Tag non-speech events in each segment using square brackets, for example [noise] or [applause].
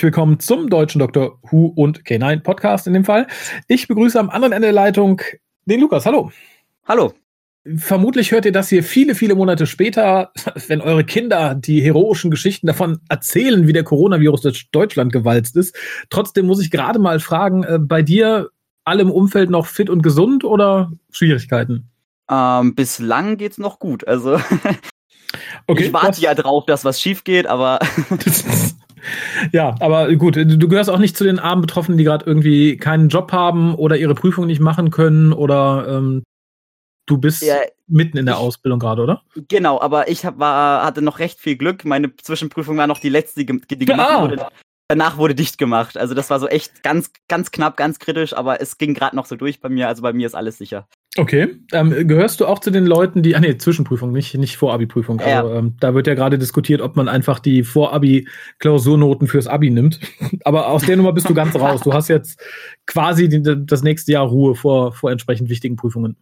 Herzlich willkommen zum deutschen Dr. Who und K9 Podcast in dem Fall. Ich begrüße am anderen Ende der Leitung den Lukas. Hallo. Hallo. Vermutlich hört ihr das hier viele, viele Monate später, [laughs] wenn eure Kinder die heroischen Geschichten davon erzählen, wie der Coronavirus durch Deutschland gewalzt ist. Trotzdem muss ich gerade mal fragen, äh, bei dir alle im Umfeld noch fit und gesund oder Schwierigkeiten? Ähm, bislang geht's noch gut. Also [laughs] okay, ich warte ja drauf, dass was schief geht, aber [laughs] Ja, aber gut, du gehörst auch nicht zu den armen Betroffenen, die gerade irgendwie keinen Job haben oder ihre Prüfung nicht machen können oder ähm, du bist ja, mitten in der ich, Ausbildung gerade, oder? Genau, aber ich hab, war, hatte noch recht viel Glück. Meine Zwischenprüfung war noch die letzte, die, die gemacht ah. wurde. Danach wurde dicht gemacht. Also das war so echt ganz, ganz knapp, ganz kritisch, aber es ging gerade noch so durch bei mir. Also bei mir ist alles sicher. Okay. Ähm, gehörst du auch zu den Leuten, die, ah nee, Zwischenprüfung, nicht, nicht Vorabi-Prüfung. Ja. Also, ähm, da wird ja gerade diskutiert, ob man einfach die Vorabi-Klausurnoten fürs Abi nimmt. [laughs] aber aus der Nummer bist du ganz raus. Du hast jetzt quasi die, das nächste Jahr Ruhe vor, vor entsprechend wichtigen Prüfungen.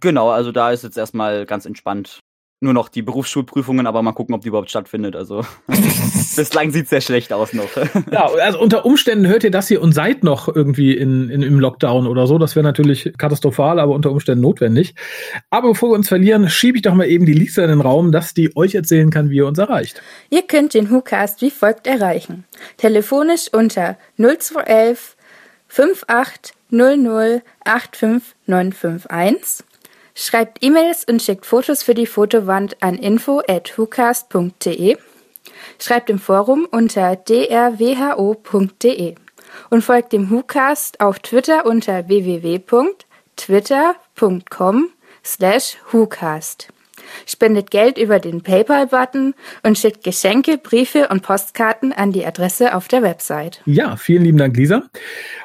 Genau, also da ist jetzt erstmal ganz entspannt nur noch die Berufsschulprüfungen, aber mal gucken, ob die überhaupt stattfindet. Also [laughs] [laughs] bislang sieht es sehr schlecht aus noch. [laughs] ja, also unter Umständen hört ihr das hier und seid noch irgendwie in, in, im Lockdown oder so. Das wäre natürlich katastrophal, aber unter Umständen notwendig. Aber bevor wir uns verlieren, schiebe ich doch mal eben die Lisa in den Raum, dass die euch erzählen kann, wie ihr uns erreicht. Ihr könnt den WhoCast wie folgt erreichen. Telefonisch unter 0211 5800 85951 Schreibt E-Mails und schickt Fotos für die Fotowand an info@hucast.de. Schreibt im Forum unter drwho.de und folgt dem WhoCast auf Twitter unter www.twitter.com slash WhoCast. Spendet Geld über den PayPal-Button und schickt Geschenke, Briefe und Postkarten an die Adresse auf der Website. Ja, vielen lieben Dank, Lisa.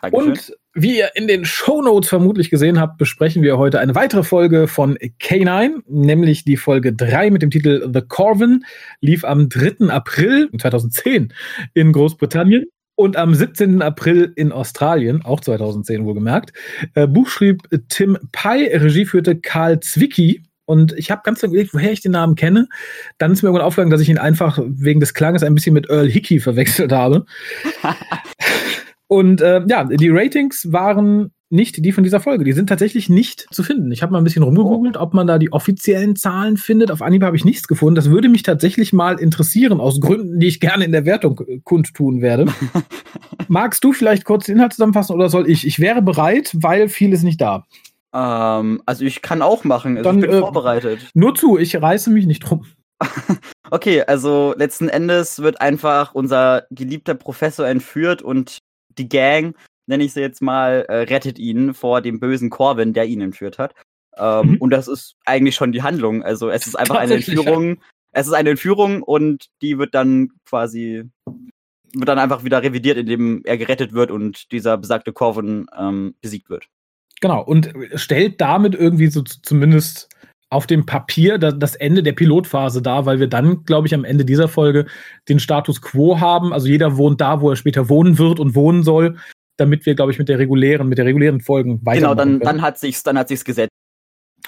Dankeschön. Und wie ihr in den Show Notes vermutlich gesehen habt, besprechen wir heute eine weitere Folge von K9, nämlich die Folge 3 mit dem Titel The Corvin, lief am 3. April 2010 in Großbritannien und am 17. April in Australien, auch 2010 wohlgemerkt. Äh, Buch schrieb Tim Pye, Regie führte Karl Zwicky. Und ich habe ganz überlegt, woher ich den Namen kenne. Dann ist mir irgendwann aufgegangen, dass ich ihn einfach wegen des Klanges ein bisschen mit Earl Hickey verwechselt habe. [laughs] Und äh, ja, die Ratings waren nicht die von dieser Folge. Die sind tatsächlich nicht zu finden. Ich habe mal ein bisschen rumgegoogelt, ob man da die offiziellen Zahlen findet. Auf Anhieb habe ich nichts gefunden. Das würde mich tatsächlich mal interessieren, aus Gründen, die ich gerne in der Wertung kundtun werde. [laughs] Magst du vielleicht kurz den Inhalt zusammenfassen oder soll ich? Ich wäre bereit, weil viel ist nicht da. Ähm, also ich kann auch machen. Also Dann, ich bin äh, vorbereitet. Nur zu, ich reiße mich nicht drum. [laughs] okay, also letzten Endes wird einfach unser geliebter Professor entführt und die Gang, nenne ich sie jetzt mal, äh, rettet ihn vor dem bösen Corvin, der ihn entführt hat. Ähm, mhm. Und das ist eigentlich schon die Handlung. Also es ist einfach eine Entführung. Es ist eine Entführung und die wird dann quasi wird dann einfach wieder revidiert, indem er gerettet wird und dieser besagte Corvin ähm, besiegt wird. Genau, und stellt damit irgendwie so zumindest auf dem Papier das Ende der Pilotphase dar, weil wir dann, glaube ich, am Ende dieser Folge den Status quo haben. Also jeder wohnt da, wo er später wohnen wird und wohnen soll, damit wir, glaube ich, mit der regulären, mit der regulären Folgen weitermachen. Genau, dann, dann hat sich's, dann hat sich's gesetzt.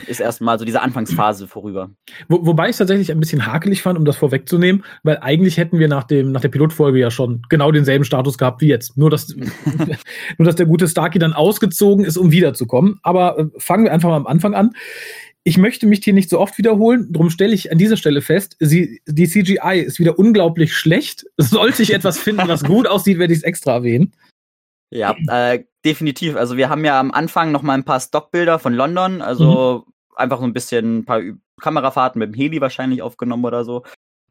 Ist erstmal so diese Anfangsphase vorüber. Wo, wobei ich es tatsächlich ein bisschen hakelig fand, um das vorwegzunehmen, weil eigentlich hätten wir nach dem, nach der Pilotfolge ja schon genau denselben Status gehabt wie jetzt. Nur, dass, [laughs] [laughs] nur, dass der gute Starkey dann ausgezogen ist, um wiederzukommen. Aber äh, fangen wir einfach mal am Anfang an. Ich möchte mich hier nicht so oft wiederholen, darum stelle ich an dieser Stelle fest, sie, die CGI ist wieder unglaublich schlecht. [laughs] Sollte ich etwas finden, was gut aussieht, werde ich es extra erwähnen. Ja, äh, definitiv. Also wir haben ja am Anfang noch mal ein paar Stockbilder von London, also mhm. einfach so ein bisschen ein paar Kamerafahrten mit dem Heli wahrscheinlich aufgenommen oder so.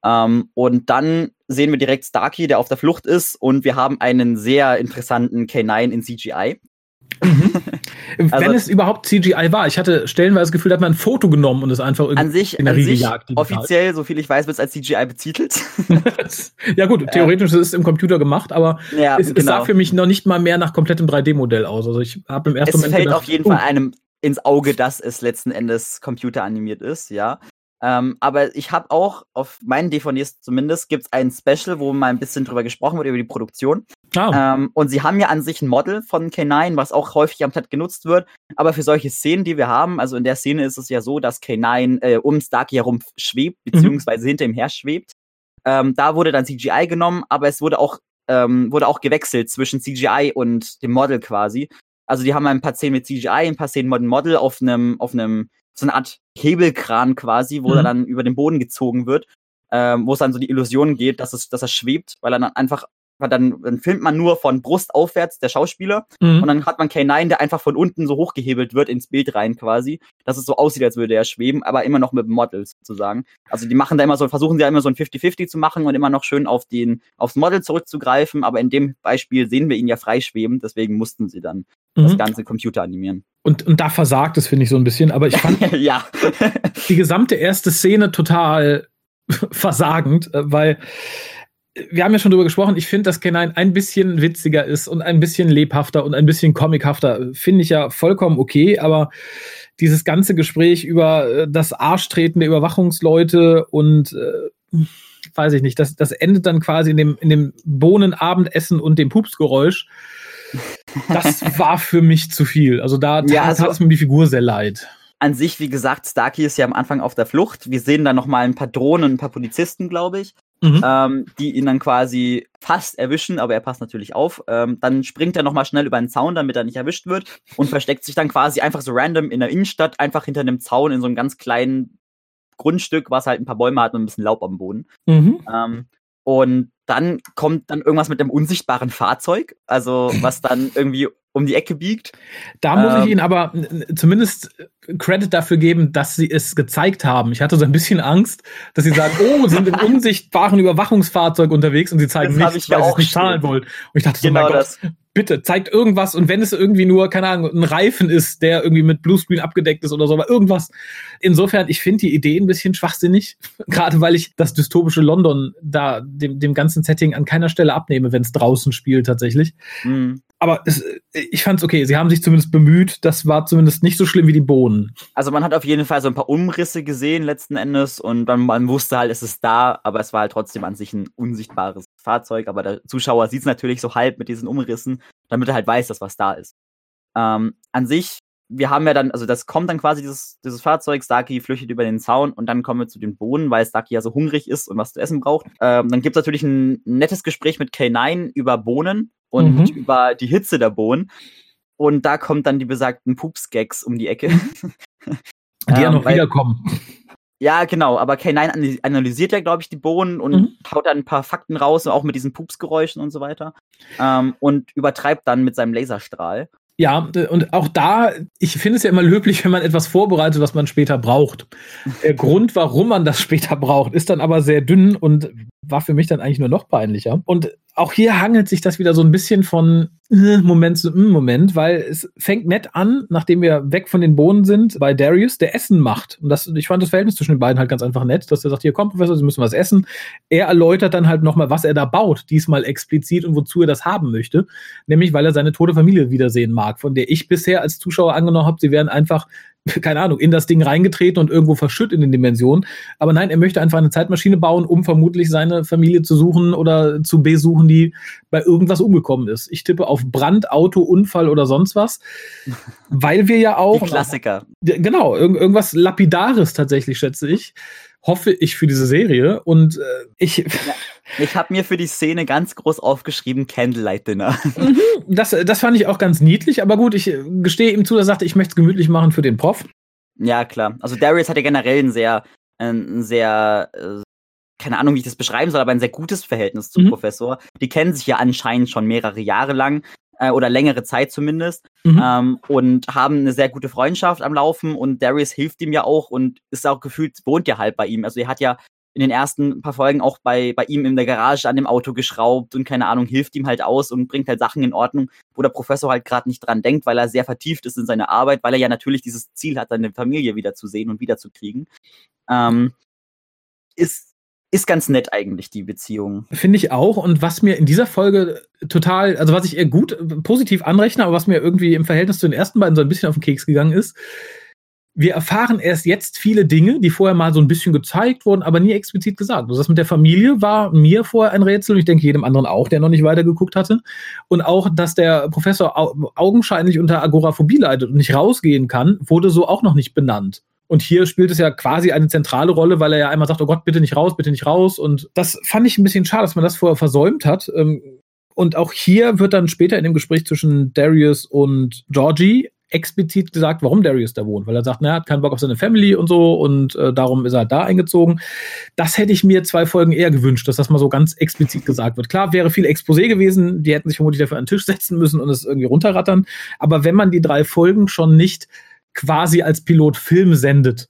Ähm, und dann sehen wir direkt Starkey, der auf der Flucht ist, und wir haben einen sehr interessanten K9 in CGI. Mhm. [laughs] Wenn also, es überhaupt CGI war. Ich hatte stellenweise das Gefühl, da hat man ein Foto genommen und es einfach irgendwie an sich, in der an sich. Offiziell, so viel ich weiß, wird es als CGI betitelt. [laughs] ja gut, theoretisch ja. ist es im Computer gemacht, aber ja, es, genau. es, sah für mich noch nicht mal mehr nach komplettem 3D-Modell aus. Also ich habe im ersten es Moment fällt gedacht, auf jeden uh. Fall einem ins Auge, dass es letzten Endes computeranimiert ist, ja. Ähm, aber ich habe auch auf meinen DVDs zumindest gibt es ein Special, wo mal ein bisschen drüber gesprochen wird über die Produktion. Oh. Ähm, und sie haben ja an sich ein Model von K9, was auch häufig am Set genutzt wird. Aber für solche Szenen, die wir haben, also in der Szene ist es ja so, dass K9 äh, um Starkey herum schwebt, mhm. beziehungsweise mhm. hinter ihm her schwebt. Ähm, da wurde dann CGI genommen, aber es wurde auch ähm, wurde auch gewechselt zwischen CGI und dem Model quasi. Also die haben ein paar Szenen mit CGI, ein paar Szenen mit dem Model auf einem, auf einem, so eine Art Hebelkran quasi, wo mhm. er dann über den Boden gezogen wird, ähm, wo es dann so die Illusion geht, dass es, dass er schwebt, weil er dann einfach dann, dann filmt man nur von Brust aufwärts der Schauspieler mhm. und dann hat man K9, der einfach von unten so hochgehebelt wird ins Bild rein quasi, dass es so aussieht, als würde er schweben, aber immer noch mit Models sozusagen. Also die machen da immer so, versuchen sie ja immer so ein 50-50 zu machen und immer noch schön auf den, aufs Model zurückzugreifen, aber in dem Beispiel sehen wir ihn ja freischweben, deswegen mussten sie dann mhm. das ganze Computer animieren. Und, und da versagt es, finde ich, so ein bisschen, aber ich fand [laughs] ja. die gesamte erste Szene total [laughs] versagend, äh, weil wir haben ja schon drüber gesprochen, ich finde, dass K9 ein bisschen witziger ist und ein bisschen lebhafter und ein bisschen comichafter. Finde ich ja vollkommen okay, aber dieses ganze Gespräch über äh, das Arschtreten der Überwachungsleute und äh, weiß ich nicht, das, das endet dann quasi in dem, in dem Bohnenabendessen und dem Pupsgeräusch. Das [laughs] war für mich zu viel. Also da ja, also, tat es mir die Figur sehr leid an sich, wie gesagt, Starkey ist ja am Anfang auf der Flucht. Wir sehen da noch mal ein paar Drohnen, ein paar Polizisten, glaube ich mhm. ähm, die ihn dann quasi fast erwischen, aber er passt natürlich auf. Ähm, dann springt er nochmal schnell über einen Zaun, damit er nicht erwischt wird und versteckt sich dann quasi einfach so random in der Innenstadt, einfach hinter einem Zaun in so einem ganz kleinen Grundstück, was halt ein paar Bäume hat und ein bisschen Laub am Boden. Mhm. Ähm, und dann kommt dann irgendwas mit einem unsichtbaren Fahrzeug, also was dann irgendwie um die Ecke biegt. Da muss ähm, ich Ihnen aber zumindest Credit dafür geben, dass Sie es gezeigt haben. Ich hatte so ein bisschen Angst, dass Sie sagen, oh, sind im [laughs] unsichtbaren Überwachungsfahrzeug unterwegs und Sie zeigen nichts, weil Sie es nicht zahlen wollen. Und ich dachte so, genau mein Gott, bitte, zeigt irgendwas und wenn es irgendwie nur, keine Ahnung, ein Reifen ist, der irgendwie mit Bluescreen abgedeckt ist oder so, aber irgendwas. Insofern, ich finde die Idee ein bisschen schwachsinnig, [laughs] gerade weil ich das dystopische London da dem, dem ganzen Setting an keiner Stelle abnehme, wenn es draußen spielt tatsächlich. Mhm. Aber es, ich fand's okay, sie haben sich zumindest bemüht, das war zumindest nicht so schlimm wie die Bohnen. Also man hat auf jeden Fall so ein paar Umrisse gesehen letzten Endes und man, man wusste halt, es ist da, aber es war halt trotzdem an sich ein unsichtbares Fahrzeug, aber der Zuschauer sieht es natürlich so halb mit diesen Umrissen damit er halt weiß, dass was da ist. Ähm, an sich, wir haben ja dann, also das kommt dann quasi dieses, dieses Fahrzeug, Starkey flüchtet über den Zaun und dann kommen wir zu den Bohnen, weil Starkey ja so hungrig ist und was zu essen braucht. Ähm, dann gibt es natürlich ein nettes Gespräch mit K9 über Bohnen und mhm. über die Hitze der Bohnen. Und da kommt dann die besagten Pups-Gags um die Ecke. [laughs] Die ja noch ähm, wiederkommen. Ja, genau, aber K9 analysiert ja, glaube ich, die Bohnen und mhm. haut dann ein paar Fakten raus, auch mit diesen Pupsgeräuschen und so weiter. Ähm, und übertreibt dann mit seinem Laserstrahl. Ja, und auch da, ich finde es ja immer löblich, wenn man etwas vorbereitet, was man später braucht. Der Grund, warum man das [laughs] später braucht, ist dann aber sehr dünn und war für mich dann eigentlich nur noch peinlicher. Und auch hier hangelt sich das wieder so ein bisschen von Moment zu mm, Moment, weil es fängt nett an, nachdem wir weg von den Bohnen sind, bei Darius, der Essen macht. Und das, ich fand das Verhältnis zwischen den beiden halt ganz einfach nett, dass er sagt, hier komm, Professor, Sie müssen was essen. Er erläutert dann halt nochmal, was er da baut, diesmal explizit und wozu er das haben möchte. Nämlich, weil er seine tote Familie wiedersehen mag, von der ich bisher als Zuschauer angenommen habe, sie wären einfach [laughs] keine Ahnung, in das Ding reingetreten und irgendwo verschütt in den Dimensionen. Aber nein, er möchte einfach eine Zeitmaschine bauen, um vermutlich seine Familie zu suchen oder zu besuchen, die bei irgendwas umgekommen ist. Ich tippe auf Brand, Auto, Unfall oder sonst was, [laughs] weil wir ja auch. Die Klassiker. Genau, irgendwas Lapidares tatsächlich, schätze ich hoffe ich für diese Serie. Und äh, ich. Ja, ich habe mir für die Szene ganz groß aufgeschrieben, Candlelight Dinner. Mhm, das, das fand ich auch ganz niedlich, aber gut, ich gestehe ihm zu, dass er sagte, ich möchte es gemütlich machen für den Prof. Ja, klar. Also Darius hat ja generell ein sehr, ein sehr, äh, keine Ahnung, wie ich das beschreiben soll, aber ein sehr gutes Verhältnis zum mhm. Professor. Die kennen sich ja anscheinend schon mehrere Jahre lang äh, oder längere Zeit zumindest mhm. ähm, und haben eine sehr gute Freundschaft am Laufen und Darius hilft ihm ja auch und ist auch gefühlt, wohnt ja halt bei ihm. Also er hat ja in den ersten paar Folgen auch bei, bei ihm in der Garage an dem Auto geschraubt und keine Ahnung, hilft ihm halt aus und bringt halt Sachen in Ordnung, wo der Professor halt gerade nicht dran denkt, weil er sehr vertieft ist in seine Arbeit, weil er ja natürlich dieses Ziel hat, seine Familie wiederzusehen und wiederzukriegen. Ähm, ist ist ganz nett eigentlich, die Beziehung. Finde ich auch. Und was mir in dieser Folge total, also was ich eher gut positiv anrechne, aber was mir irgendwie im Verhältnis zu den ersten beiden so ein bisschen auf den Keks gegangen ist, wir erfahren erst jetzt viele Dinge, die vorher mal so ein bisschen gezeigt wurden, aber nie explizit gesagt. Also das mit der Familie war mir vorher ein Rätsel und ich denke jedem anderen auch, der noch nicht weitergeguckt hatte. Und auch, dass der Professor augenscheinlich unter Agoraphobie leidet und nicht rausgehen kann, wurde so auch noch nicht benannt. Und hier spielt es ja quasi eine zentrale Rolle, weil er ja einmal sagt, oh Gott, bitte nicht raus, bitte nicht raus. Und das fand ich ein bisschen schade, dass man das vorher versäumt hat. Ähm, Und auch hier wird dann später in dem Gespräch zwischen Darius und Georgie explizit gesagt, warum Darius da wohnt, weil er sagt, na, er hat keinen Bock auf seine Family und so und äh, darum ist er halt da eingezogen. Das hätte ich mir zwei Folgen eher gewünscht, dass das mal so ganz explizit gesagt wird. Klar, wäre viel Exposé gewesen, die hätten sich vermutlich dafür an den Tisch setzen müssen und es irgendwie runterrattern, aber wenn man die drei Folgen schon nicht quasi als Pilotfilm sendet,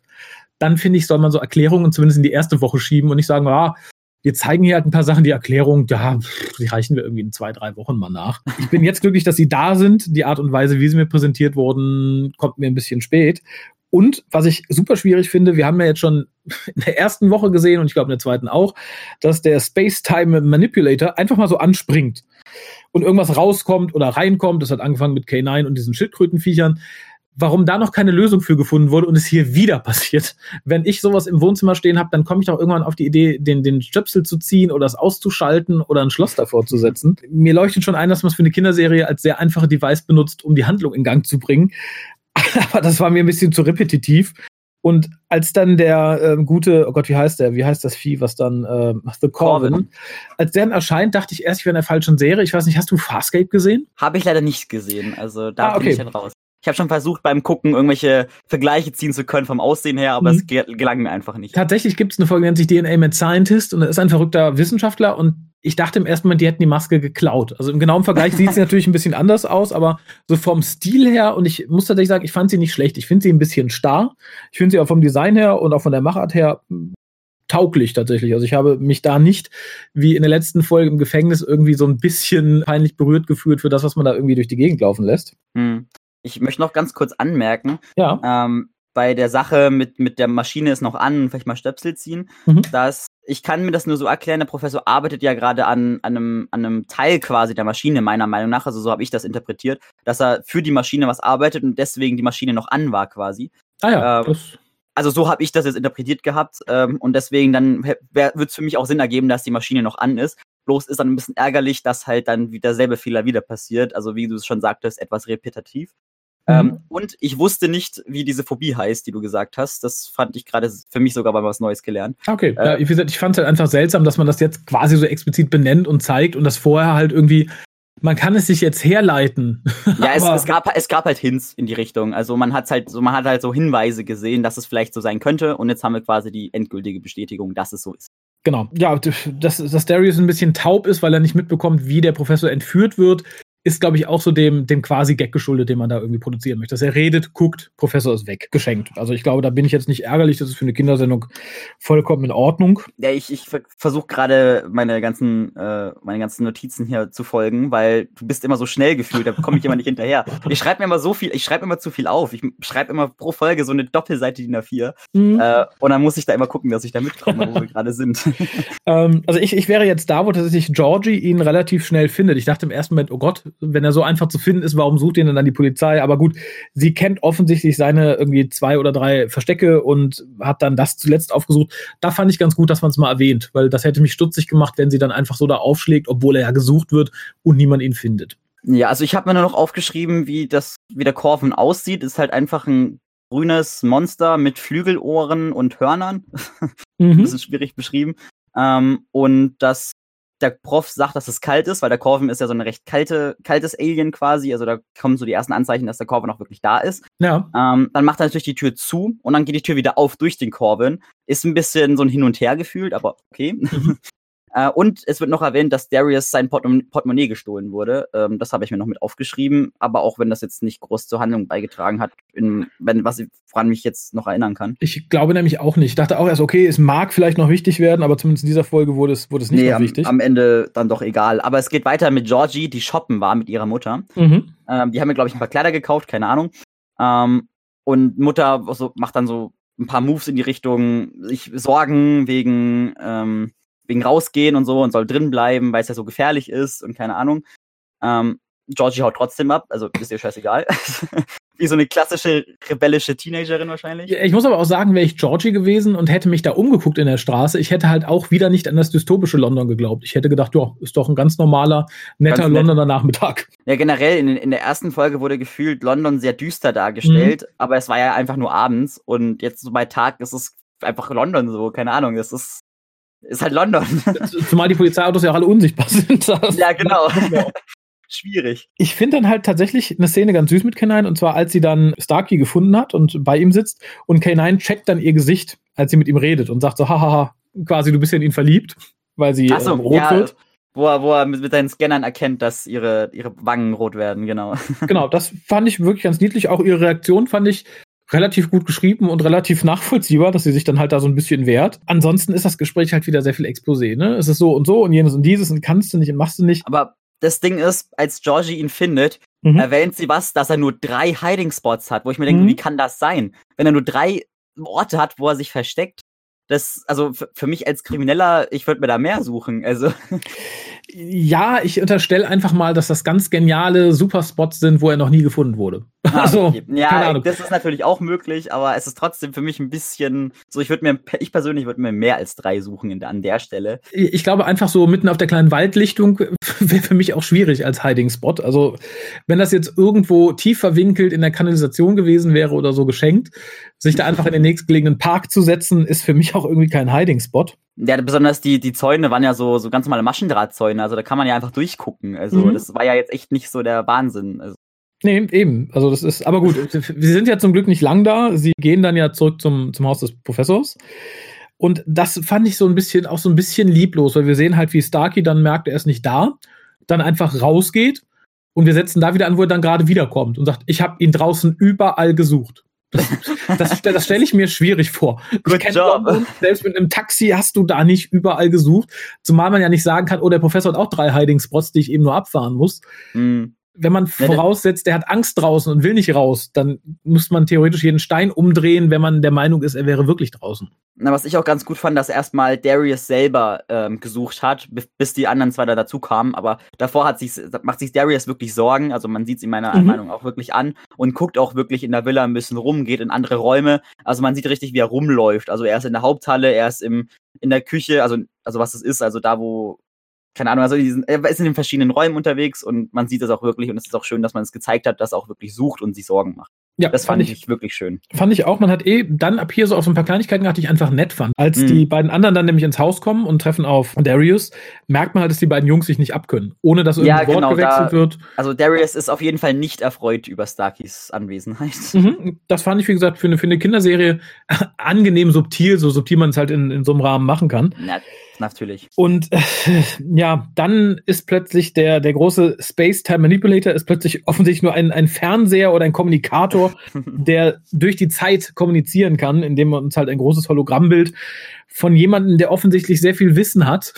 dann finde ich, soll man so Erklärungen zumindest in die erste Woche schieben und nicht sagen, ah, wir zeigen hier halt ein paar Sachen, die Erklärung, ja, die reichen wir irgendwie in zwei, drei Wochen mal nach. Ich bin jetzt glücklich, dass sie da sind. Die Art und Weise, wie sie mir präsentiert wurden, kommt mir ein bisschen spät. Und was ich super schwierig finde, wir haben ja jetzt schon [laughs] in der ersten Woche gesehen und ich glaube in der zweiten auch, dass der Space-Time Manipulator einfach mal so anspringt und irgendwas rauskommt oder reinkommt. Das hat angefangen mit K9 und diesen Schildkrötenviechern warum da noch keine Lösung für gefunden wurde und es hier wieder passiert. Wenn ich sowas im Wohnzimmer stehen habe, dann komme ich doch irgendwann auf die Idee, den, den Stöpsel zu ziehen oder es auszuschalten oder ein Schloss davor zu setzen. Mir leuchtet schon ein, dass man es für eine Kinderserie als sehr einfache Device benutzt, um die Handlung in Gang zu bringen. [laughs] Aber das war mir ein bisschen zu repetitiv. Und als dann der äh, gute, oh Gott, wie heißt der? Wie heißt das Vieh, was dann äh, The Corvin, als der dann erscheint, dachte ich erst, ich wäre in der falschen Serie. Ich weiß nicht, hast du Farscape gesehen? Habe ich leider nicht gesehen. Also da ah, okay. bin ich dann raus. Ich habe schon versucht, beim Gucken irgendwelche Vergleiche ziehen zu können vom Aussehen her, aber mhm. es gelang mir einfach nicht. Tatsächlich gibt es eine Folge, die nennt sich DNA Mad Scientist und er ist ein verrückter Wissenschaftler und ich dachte im ersten Moment, die hätten die Maske geklaut. Also im genauen Vergleich sieht sie [laughs] natürlich ein bisschen anders aus, aber so vom Stil her, und ich muss tatsächlich sagen, ich fand sie nicht schlecht. Ich finde sie ein bisschen starr. Ich finde sie auch vom Design her und auch von der Machart her tauglich tatsächlich. Also ich habe mich da nicht wie in der letzten Folge im Gefängnis irgendwie so ein bisschen peinlich berührt gefühlt für das, was man da irgendwie durch die Gegend laufen lässt. Hm. Ich möchte noch ganz kurz anmerken, ja. ähm, bei der Sache mit, mit der Maschine ist noch an, vielleicht mal Stöpsel ziehen, mhm. dass ich kann mir das nur so erklären, der Professor arbeitet ja gerade an, an, einem, an einem Teil quasi der Maschine, meiner Meinung nach, also so habe ich das interpretiert, dass er für die Maschine was arbeitet und deswegen die Maschine noch an war quasi. Ah ja, ähm, also so habe ich das jetzt interpretiert gehabt ähm, und deswegen dann wird es für mich auch Sinn ergeben, dass die Maschine noch an ist. Bloß ist dann ein bisschen ärgerlich, dass halt dann wieder derselbe Fehler wieder passiert. Also wie du es schon sagtest, etwas repetitiv. Ähm, mhm. und ich wusste nicht, wie diese Phobie heißt, die du gesagt hast. Das fand ich gerade für mich sogar mal was Neues gelernt. Okay, äh, ja, wie gesagt, ich fand es halt einfach seltsam, dass man das jetzt quasi so explizit benennt und zeigt und das vorher halt irgendwie man kann es sich jetzt herleiten. [laughs] Ja, es, es, gab, es gab halt Hints in die Richtung. Also man hat halt so, man hat halt so Hinweise gesehen, dass es vielleicht so sein könnte. Und jetzt haben wir quasi die endgültige Bestätigung, dass es so ist. Genau. Ja, dass, dass Darius ein bisschen taub ist, weil er nicht mitbekommt, wie der Professor entführt wird, ist, glaube ich, auch so dem, dem quasi Gag geschuldet, den man da irgendwie produzieren möchte. Dass er redet, guckt, Professor ist weg, geschenkt. Also ich glaube, da bin ich jetzt nicht ärgerlich, das ist für eine Kindersendung vollkommen in Ordnung. Ja, ich, ich versuche gerade meine ganzen, äh, meine ganzen Notizen hier zu folgen, weil du bist immer so schnell gefühlt, da komme ich immer nicht hinterher. [laughs] Ich schreibe mir immer so viel, ich schreibe immer zu viel auf. Ich schreibe immer pro Folge so eine Doppelseite DIN A4. Mhm. Äh, und dann muss ich da immer gucken, dass ich da mitkomme, wo wir gerade sind. [laughs] ähm, also ich, ich wäre jetzt da, wo tatsächlich Georgie ihn relativ schnell findet. Ich dachte im ersten Moment, oh Gott, wenn er so einfach zu finden ist, warum sucht ihn dann die Polizei? Aber gut, sie kennt offensichtlich seine irgendwie zwei oder drei Verstecke und hat dann das zuletzt aufgesucht. Da fand ich ganz gut, dass man es mal erwähnt, weil das hätte mich stutzig gemacht, wenn sie dann einfach so da aufschlägt, obwohl er ja gesucht wird und niemand ihn findet. Ja, also ich habe mir nur noch aufgeschrieben, wie das, wie der Korven aussieht. Ist halt einfach ein grünes Monster mit Flügelohren und Hörnern. [laughs] Mhm. ein bisschen schwierig beschrieben. Ähm, und das der Prof sagt, dass es kalt ist, weil der Corvin ist ja so ein recht kalte, kaltes Alien quasi. Also da kommen so die ersten Anzeichen, dass der Corvin auch wirklich da ist. Ja. Ähm, dann macht er natürlich die Tür zu und dann geht die Tür wieder auf durch den Corvin. Ist ein bisschen so ein Hin und Her gefühlt, aber okay. Mhm. [laughs] Äh, und es wird noch erwähnt, dass Darius sein Portem Portemonnaie gestohlen wurde. Ähm, das habe ich mir noch mit aufgeschrieben. Aber auch wenn das jetzt nicht groß zur Handlung beigetragen hat, in, wenn, was ich, woran mich jetzt noch erinnern kann. Ich glaube nämlich auch nicht. Ich dachte auch erst, okay, es mag vielleicht noch wichtig werden, aber zumindest in dieser Folge wurde es, wurde es nicht nee, noch wichtig. Am, am Ende dann doch egal. Aber es geht weiter mit Georgie, die shoppen war mit ihrer Mutter. Mhm. Ähm, die haben mir, glaube ich, ein paar Kleider gekauft, keine Ahnung. Ähm, und Mutter so, macht dann so ein paar Moves in die Richtung, sich Sorgen wegen ähm, wegen rausgehen und so und soll drin bleiben, weil es ja so gefährlich ist und keine Ahnung. Ähm, Georgie haut trotzdem ab, also ist ihr scheißegal. [laughs] Wie so eine klassische rebellische Teenagerin wahrscheinlich. Ich muss aber auch sagen, wäre ich Georgie gewesen und hätte mich da umgeguckt in der Straße, ich hätte halt auch wieder nicht an das dystopische London geglaubt. Ich hätte gedacht, ja, ist doch ein ganz normaler, netter ganz nett. Londoner Nachmittag. Ja, generell in, in der ersten Folge wurde gefühlt London sehr düster dargestellt, mhm. aber es war ja einfach nur abends und jetzt so bei Tag ist es einfach London so, keine Ahnung, das ist Ist halt London. Zumal die Polizeiautos ja auch alle unsichtbar [laughs] sind. [laughs] ja, genau. [laughs] Schwierig. Ich finde dann halt tatsächlich eine Szene ganz süß mit K9 und zwar als sie dann Starkey gefunden hat und bei ihm sitzt und K9 checkt dann ihr Gesicht, als sie mit ihm redet und sagt so, hahaha, quasi du bist ja in ihn verliebt, weil sie so, ähm, rot ja, wird. Wo er, wo er mit, mit seinen Scannern erkennt, dass ihre, ihre Wangen rot werden, genau. Genau, das fand ich wirklich ganz niedlich. Auch ihre Reaktion fand ich relativ gut geschrieben und relativ nachvollziehbar, dass sie sich dann halt da so ein bisschen wehrt. Ansonsten ist das Gespräch halt wieder sehr viel Exposé, ne? Es ist so und so und jenes und dieses und kannst du nicht und machst du nicht. Aber das Ding ist, als Georgie ihn findet, mhm. erwähnt sie was, dass er nur drei Hiding Spots hat, wo ich mir denke, mhm. wie kann das sein? Wenn er nur drei Orte hat, wo er sich versteckt. Das, also für mich als Krimineller, ich würde mir da mehr suchen. Also. [laughs] Ja, ich unterstelle einfach mal, dass das ganz geniale Superspots sind, wo er noch nie gefunden wurde. [laughs] Ah, also, okay. ja, das ist natürlich auch möglich, aber es ist trotzdem für mich ein bisschen so, ich würde mir, ich persönlich würde mir mehr als drei suchen in, an der Stelle. Ich glaube einfach so mitten auf der kleinen Waldlichtung [laughs] wäre für mich auch schwierig als Hiding Spot. Also, wenn das jetzt irgendwo tief verwinkelt in der Kanalisation gewesen wäre oder so geschenkt, sich da einfach in den nächstgelegenen Park zu setzen, ist für mich auch irgendwie kein Hiding Spot. Ja, besonders die, die Zäune waren ja so, so ganz normale Maschendrahtzäune, also da kann man ja einfach durchgucken. Also mhm. das war ja jetzt echt nicht so der Wahnsinn. Also. Nee, eben. Also das ist, aber gut, [laughs] wir sind ja zum Glück nicht lang da. Sie gehen dann ja zurück zum, zum Haus des Professors. Und das fand ich so ein bisschen, auch so ein bisschen lieblos, weil wir sehen halt, wie Starkey dann merkt, er ist nicht da, dann einfach rausgeht und wir setzen da wieder an, wo er dann gerade wiederkommt und sagt, ich habe ihn draußen überall gesucht. Das, das, stelle ich mir schwierig vor. Good London, selbst mit einem Taxi hast du da nicht überall gesucht. Zumal man ja nicht sagen kann, oh, der Professor hat auch drei Hiding Spots, die ich eben nur abfahren muss. Mm wenn man voraussetzt, der hat Angst draußen und will nicht raus, dann muss man theoretisch jeden Stein umdrehen, wenn man der Meinung ist, er wäre wirklich draußen. Na, was ich auch ganz gut fand, dass erstmal Darius selber ähm, gesucht hat, bis die anderen zwei da dazu kamen. Aber davor hat sich, macht sich Darius wirklich Sorgen. Also man sieht es in meiner mhm. Meinung auch wirklich an und guckt auch wirklich in der Villa ein bisschen rum, geht in andere Räume. Also man sieht richtig, wie er rumläuft. Also er ist in der Haupthalle, er ist im, in der Küche, also, also was es ist, also da, wo keine Ahnung, also diesen, er ist in den verschiedenen Räumen unterwegs und man sieht es auch wirklich und es ist auch schön, dass man es gezeigt hat, dass er auch wirklich sucht und sich Sorgen macht. Ja, das fand, fand ich, wirklich schön. Fand ich auch. Man hat eh dann ab hier so auf so ein paar Kleinigkeiten gehabt, die ich einfach nett fand. Als mhm. die beiden anderen dann nämlich ins Haus kommen und treffen auf Darius, merkt man halt, dass die beiden Jungs sich nicht abkönnen, ohne dass irgendein ja, Wort genau, gewechselt da, wird. Also Darius ist auf jeden Fall nicht erfreut über Starkys Anwesenheit. Mhm, das fand ich, wie gesagt, für eine, für eine Kinderserie [laughs] angenehm subtil, so subtil man es halt in, in so einem Rahmen machen kann. Ja, Natürlich. Und äh, [laughs] ja, dann ist plötzlich der, der große Space-Time Manipulator ist plötzlich offensichtlich nur ein, ein Fernseher oder ein Kommunikator, [laughs] der durch die Zeit kommunizieren kann, indem man uns halt ein großes Hologrammbild von jemandem, der offensichtlich sehr viel Wissen hat,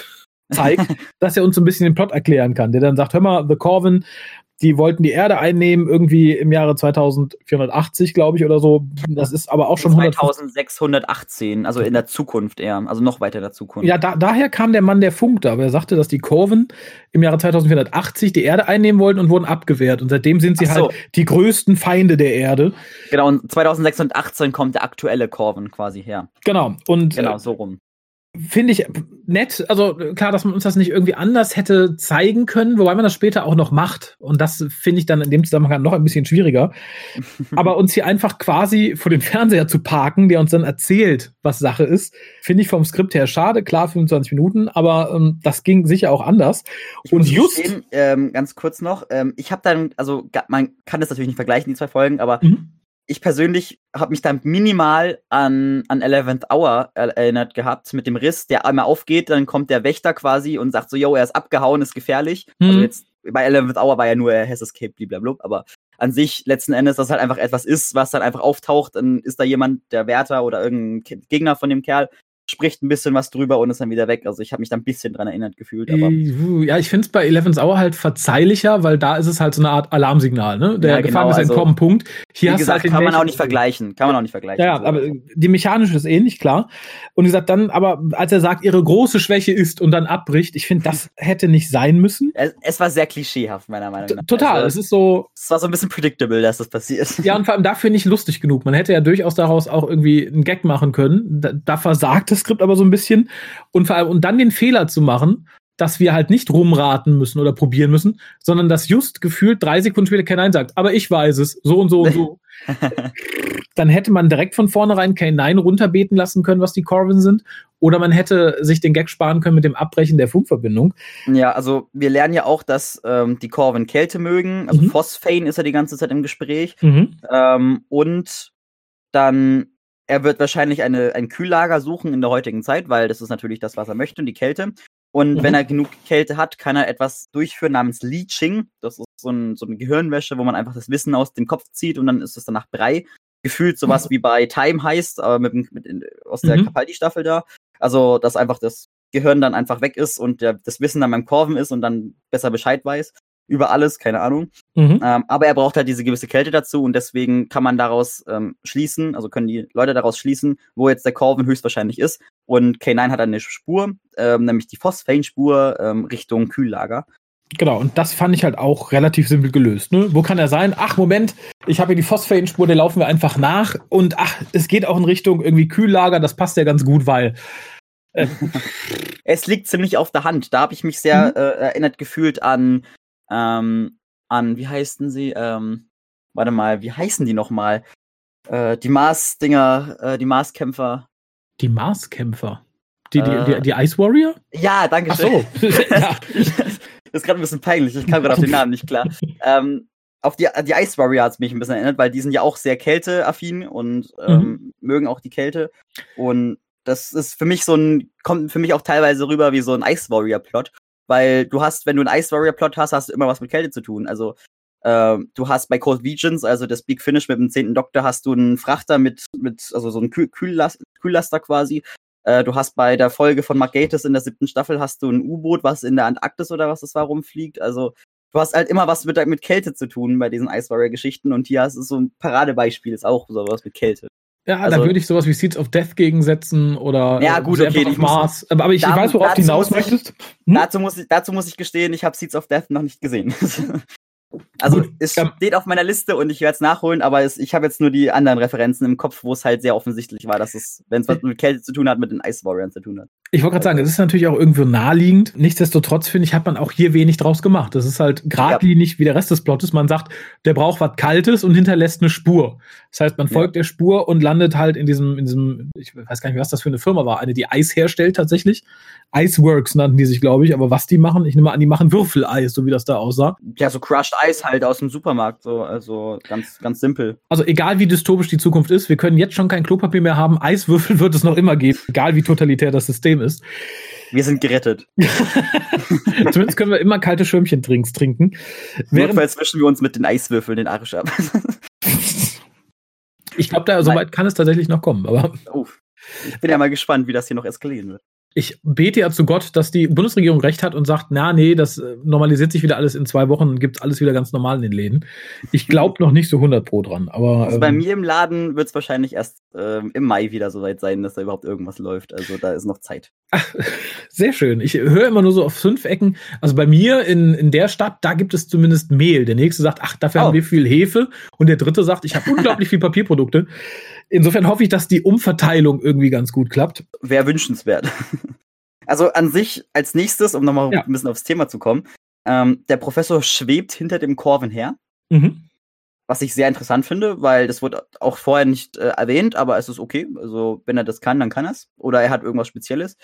zeigt, [laughs] dass er uns so ein bisschen den Plot erklären kann. Der dann sagt, hör mal, The Corvin die wollten die Erde einnehmen, irgendwie im Jahre 2480, glaube ich, oder so. Das ist aber auch schon 2618, also in der Zukunft eher, also noch weiter in der Zukunft. Ja, da, daher kam der Mann, der funkte, aber er sagte, dass die Kurven im Jahre 2480 die Erde einnehmen wollten und wurden abgewehrt. Und seitdem sind sie so. halt die größten Feinde der Erde. Genau, und 2618 kommt der aktuelle Kurven quasi her. Genau, und genau so rum finde ich nett. Also klar, dass man uns das nicht irgendwie anders hätte zeigen können, wobei man das später auch noch macht. Und das finde ich dann in dem Zusammenhang noch ein bisschen schwieriger. [laughs] Aber uns hier einfach quasi vor den Fernseher zu parken, der uns dann erzählt, was Sache ist, finde ich vom Skript her schade. Klar, 25 Minuten, aber ähm, das ging sicher auch anders. Ich und just sehen, ähm, ganz kurz noch, ähm, ich habe dann, also man kann das natürlich nicht vergleichen, die zwei Folgen, aber mhm ich persönlich habe mich dann minimal an, an Eleventh Hour erinnert gehabt mit dem Riss, der einmal aufgeht, dann kommt der Wächter quasi und sagt so, yo, er ist abgehauen, ist gefährlich. Mhm. Also jetzt, bei Eleventh Hour war ja nur, er has escaped, blablabla, aber an sich letzten Endes, dass halt einfach etwas ist, was dann einfach auftaucht, dann ist da jemand, der Wärter oder irgendein Gegner von dem Kerl, spricht ein bisschen was drüber und ist dann wieder weg. Also ich habe mich da ein bisschen dran erinnert gefühlt. Aber ja, ich finde es bei Eleven's Hour halt verzeihlicher, weil da ist es halt so eine Art Alarmsignal. Ne? Der ja, genau, Gefahren ist also, entkommen, Punkt. Hier wie gesagt, halt kann man auch nicht vergleichen. Kann man auch nicht vergleichen. Ja, so. aber die mechanische ist ähnlich, klar. Und wie gesagt, dann, aber als er sagt, ihre große Schwäche ist und dann abbricht, ich finde, das [laughs] hätte nicht sein müssen. Es, es war sehr klischeehaft, meiner Meinung nach. Total, also, es ist so. Es war so ein bisschen predictable, dass das passiert. Ja, und vor allem dafür nicht lustig genug. Man hätte ja durchaus daraus auch irgendwie einen Gag machen können. Da, da versagt das Skript aber so ein bisschen und vor allem und dann den Fehler zu machen, dass wir halt nicht rumraten müssen oder probieren müssen, sondern dass just gefühlt drei Sekunden später kein Nein sagt. Aber ich weiß es, so und so und so. [laughs] dann hätte man direkt von vornherein K9 runterbeten lassen können, was die Corvin sind. Oder man hätte sich den Gag sparen können mit dem Abbrechen der Funkverbindung. Ja, also wir lernen ja auch, dass ähm, die Corvin Kälte mögen. Also mhm. Phosphane ist ja die ganze Zeit im Gespräch. Mhm. Ähm, und dann, er wird wahrscheinlich eine, ein Kühllager suchen in der heutigen Zeit, weil das ist natürlich das, was er möchte, die Kälte. Und mhm. wenn er genug Kälte hat, kann er etwas durchführen namens Leeching. Das ist so, ein, so eine Gehirnwäsche, wo man einfach das Wissen aus dem Kopf zieht und dann ist es danach Brei. Gefühlt sowas mhm. wie bei Time heißt, aber mit, mit in, aus der mhm. Capaldi-Staffel da. Also, dass einfach das Gehirn dann einfach weg ist und der, das Wissen dann beim Korven ist und dann besser Bescheid weiß. Über alles, keine Ahnung. Mhm. Ähm, aber er braucht halt diese gewisse Kälte dazu und deswegen kann man daraus ähm, schließen, also können die Leute daraus schließen, wo jetzt der Korven höchstwahrscheinlich ist. Und K9 hat eine Spur, ähm, nämlich die Phosphane-Spur ähm, Richtung Kühllager. Genau, und das fand ich halt auch relativ simpel gelöst. Ne? Wo kann er sein? Ach, Moment, ich habe hier die Phosphane-Spur, der laufen wir einfach nach. Und ach, es geht auch in Richtung irgendwie Kühllager, das passt ja ganz gut, weil. Äh, [laughs] es liegt ziemlich auf der Hand. Da habe ich mich sehr mhm. äh, erinnert gefühlt an, ähm, an, wie heißen sie? Ähm, warte mal, wie heißen die nochmal? Äh, die Mars-Dinger, äh, die Mars-Kämpfer. Die Mars-Kämpfer? Die, die, die, die, Ice Warrior? Ja, danke schön. Ach so. [laughs] ja. Das ist gerade ein bisschen peinlich. Ich kam gerade auf den Namen nicht klar. [laughs] Ähm, auf die, die Ice Warrior hat es mich ein bisschen erinnert, weil die sind ja auch sehr kälteaffin und ähm, mhm. mögen auch die Kälte. Und das ist für mich so ein, kommt für mich auch teilweise rüber wie so ein Ice Warrior Plot. Weil du hast, wenn du einen Ice Warrior Plot hast, hast du immer was mit Kälte zu tun. Also ähm, du hast bei Cold Visions, also das Big Finish mit dem zehnten Doktor, hast du einen Frachter mit, mit also so einen Kühl Kühllast Kühllaster quasi, äh, du hast bei der Folge von Mark Gatiss in der siebten Staffel hast du ein U-Boot, was in der Antarktis oder was das war rumfliegt. Also du hast halt immer was mit, mit Kälte zu tun bei diesen Ice Warrior Geschichten und hier ist es so ein Paradebeispiel, ist auch sowas mit Kälte. Ja, also, da würde ich sowas wie Seeds of Death gegensetzen oder ja, gut, okay, auf Mars. Muss, aber ich, da, ich weiß, worauf du hinaus möchtest. Hm? Dazu, muss ich, dazu muss ich gestehen, ich habe Seeds of Death noch nicht gesehen. [laughs] Also Gut, es steht auf meiner Liste und ich werde es nachholen, aber es, ich habe jetzt nur die anderen Referenzen im Kopf, wo es halt sehr offensichtlich war, dass es, wenn es was mit Kälte zu tun hat, mit den Ice Warriors zu tun hat. Ich wollte gerade sagen, es ist natürlich auch irgendwo naheliegend. Nichtsdestotrotz, finde ich, hat man auch hier wenig draus gemacht. Das ist halt geradlinig ja. wie der Rest des Plottes. Man sagt, der braucht was Kaltes und hinterlässt eine Spur. Das heißt, man folgt ja. der Spur und landet halt in diesem, in diesem, ich weiß gar nicht, was das für eine Firma war, eine, die Eis herstellt tatsächlich. Iceworks nannten die sich, glaube ich, aber was die machen, ich nehme an, die machen Würfeleis, so wie das da aussah. Ja, so Crushed Eis halt aus dem Supermarkt, so, also ganz, ganz simpel. Also egal wie dystopisch die Zukunft ist, wir können jetzt schon kein Klopapier mehr haben, Eiswürfel wird es noch immer geben, egal wie totalitär das System ist. Wir sind gerettet. [laughs] Zumindest können wir immer kalte Schirmchen-Drinks trinken. Notfalls zwischen wir uns mit den Eiswürfeln den Arsch ab. ich glaube, da soweit kann es tatsächlich noch kommen, aber. Uff. Ich bin ja mal gespannt, wie das hier noch eskalieren wird ich bete ja zu Gott, dass die Bundesregierung recht hat und sagt, na, nee, das äh, normalisiert sich wieder alles in zwei Wochen und gibt alles wieder ganz normal in den Läden. Ich glaube noch nicht so 100 pro dran, aber. Also bei ähm, mir im Laden wird es wahrscheinlich erst ähm, im Mai wieder so weit sein, dass da überhaupt irgendwas läuft. Also da ist noch Zeit. Ach, sehr schön. Ich höre immer nur so auf fünf Ecken. Also bei mir in, in der Stadt, da gibt es zumindest Mehl. Der nächste sagt, ach, dafür oh. haben wir viel Hefe. Und der dritte sagt, ich habe unglaublich [laughs] viel Papierprodukte. Insofern hoffe ich, dass die Umverteilung irgendwie ganz gut klappt. Wäre wünschenswert. [laughs] Also an sich als nächstes, um nochmal ja. ein bisschen aufs Thema zu kommen, ähm, der Professor schwebt hinter dem Korven her. Mhm. Was ich sehr interessant finde, weil das wurde auch vorher nicht äh, erwähnt, aber es ist okay. Also, wenn er das kann, dann kann er es. Oder er hat irgendwas Spezielles.